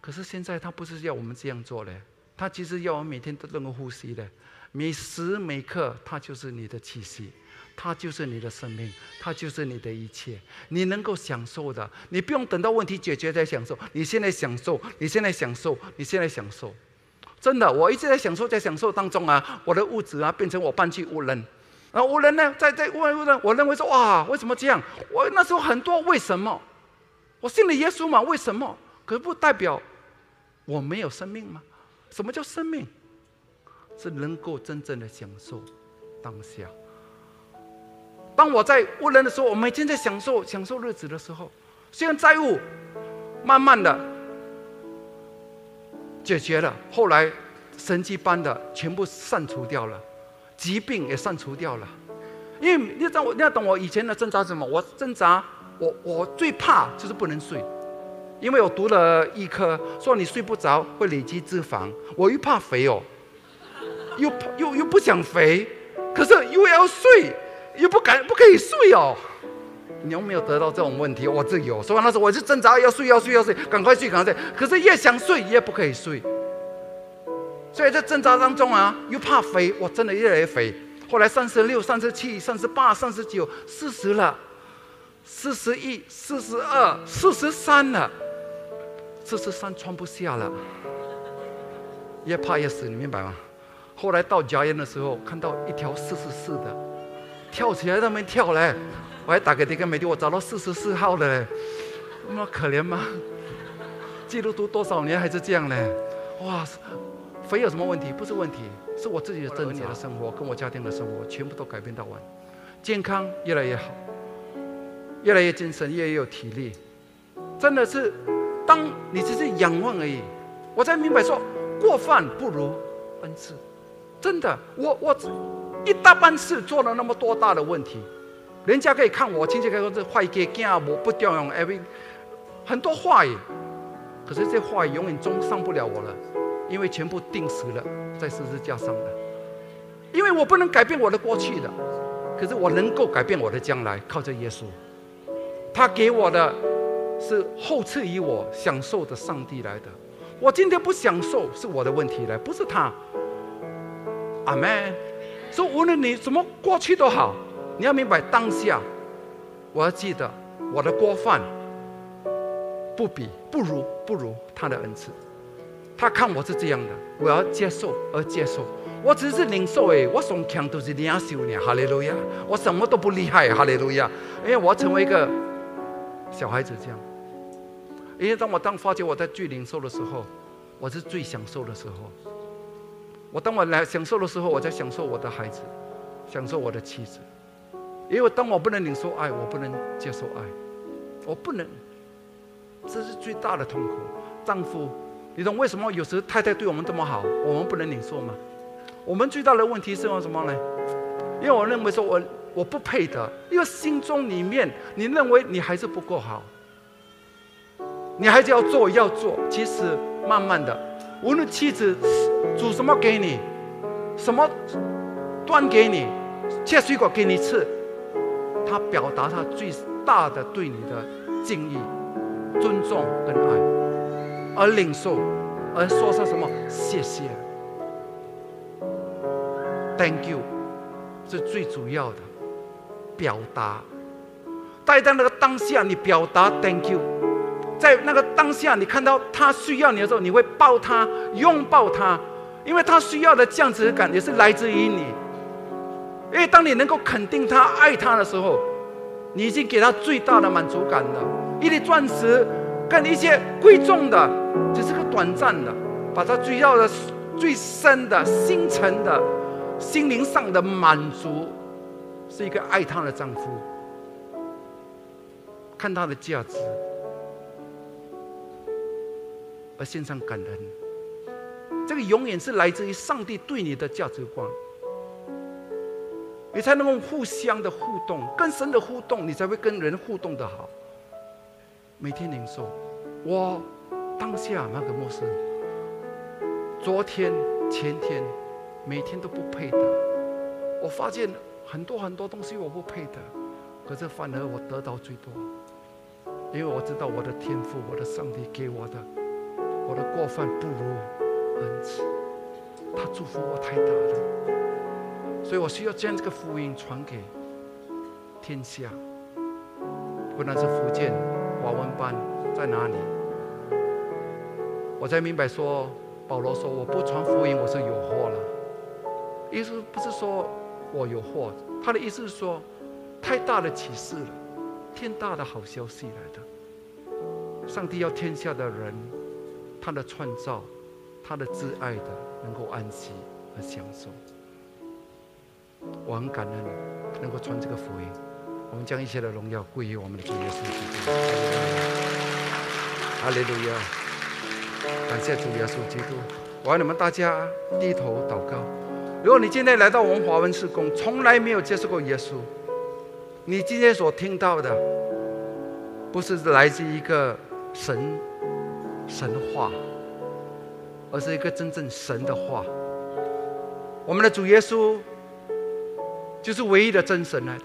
可是现在他不是要我们这样做嘞，他其实要我们每天都能够呼吸的，每时每刻他就是你的气息，他就是你的生命，他就是你的一切，你能够享受的，你不用等到问题解决再享受，你现在享受，你现在享受，你现在享受，真的，我一直在享受，在享受当中啊，我的物质啊变成我搬去无人。然后无人呢，在在问问呢，我认为说哇，为什么这样？我那时候很多为什么？我信了耶稣嘛，为什么？可不代表我没有生命吗？什么叫生命？是能够真正的享受当下。当我在无人的时候，我每天在享受享受日子的时候，虽然债务慢慢的解决了，后来神迹般的全部散除掉了。疾病也删除掉了，因为你知道我，你要懂我以前的挣扎是什么？我挣扎，我我最怕就是不能睡，因为我读了医科，说你睡不着会累积脂肪，我又怕肥哦，又又又不想肥，可是又要睡，又不敢不可以睡哦。你有没有得到这种问题？我这有，所以那时候我就挣扎，要睡要睡要睡，赶快睡赶快睡，可是越想睡越不可以睡。所以在挣扎当中啊，又怕肥，我真的越来越肥。后来三十六、三十七、三十八、三十九、四十了，四十一、四十二、四十三了，四十三穿不下了，越怕越死，你明白吗？后来到家宴的时候，看到一条四十四的，跳起来那边跳嘞，我还打给迪根美迪，我找到四十四号了，那么可怜吗？基督徒多少年还是这样嘞？哇，肥有什么问题？不是问题，是我自己的挣扎的生活跟我家庭的生活全部都改变到完，健康越来越好，越来越精神，越来越有体力，真的是，当你只是仰望而已，我才明白说，过犯不如恩赐，真的，我我一大半事做了那么多大的问题，人家可以看我亲戚可以说这坏给干我不调用 every 很多话语。可是这话永远中伤不了我了，因为全部定死了，在十字架上了。因为我不能改变我的过去的，可是我能够改变我的将来，靠着耶稣。他给我的是后赐予我享受的上帝来的。我今天不享受是我的问题了，不是他。阿门。说无论你什么过去都好，你要明白当下，我要记得我的过犯。不比不如不如他的恩赐，他看我是这样的，我要接受而接受。我只是领受诶，我从强都是领受呢，哈利路亚！我什么都不厉害，哈利路亚！因为我要成为一个小孩子这样。因为当我当发觉我在最领受的时候，我是最享受的时候。我当我来享受的时候，我在享受我的孩子，享受我的妻子。因为当我不能领受爱，我不能接受爱，我不能。这是最大的痛苦。丈夫，你懂为什么有时候太太对我们这么好，我们不能领受吗？我们最大的问题是用什么呢？因为我认为说我我不配得，因为心中里面你认为你还是不够好，你还是要做要做。其实慢慢的，无论妻子煮什么给你，什么端给你，切水果给你吃，他表达他最大的对你的敬意。尊重跟爱，而领受，而说上什么谢谢，Thank you，是最主要的表达。在在那个当下，你表达 Thank you，在那个当下，你看到他需要你的时候，你会抱他，拥抱他，因为他需要的降值感也是来自于你。因为当你能够肯定他、爱他的时候，你已经给他最大的满足感了。一粒钻石跟一些贵重的，只是个短暂的，把他追到的、最深的、心层的、心灵上的满足，是一个爱她的丈夫，看他的价值，而献上感恩。这个永远是来自于上帝对你的价值观，你才能够互相的互动，更深的互动，你才会跟人互动的好。每天领受，我当下那个陌生，昨天、前天，每天都不配的。我发现很多很多东西我不配的，可是反而我得到最多，因为我知道我的天赋，我的上帝给我的，我的过犯不如恩赐，他祝福我太大了，所以我需要将这个福音传给天下，不论是福建。华文班在哪里？我才明白说，保罗说我不传福音，我是有祸了。意思不是说我有祸，他的意思是说，太大的启示了，天大的好消息来的。上帝要天下的人，他的创造，他的挚爱的，能够安息和享受。我很感恩能够传这个福音。我们将一切的荣耀归于我们的主耶稣基督。哈利路亚！感谢主耶稣基督。我要你们大家低头祷告。如果你今天来到我们华文施工，从来没有接触过耶稣，你今天所听到的，不是来自一个神神话，而是一个真正神的话。我们的主耶稣就是唯一的真神来的。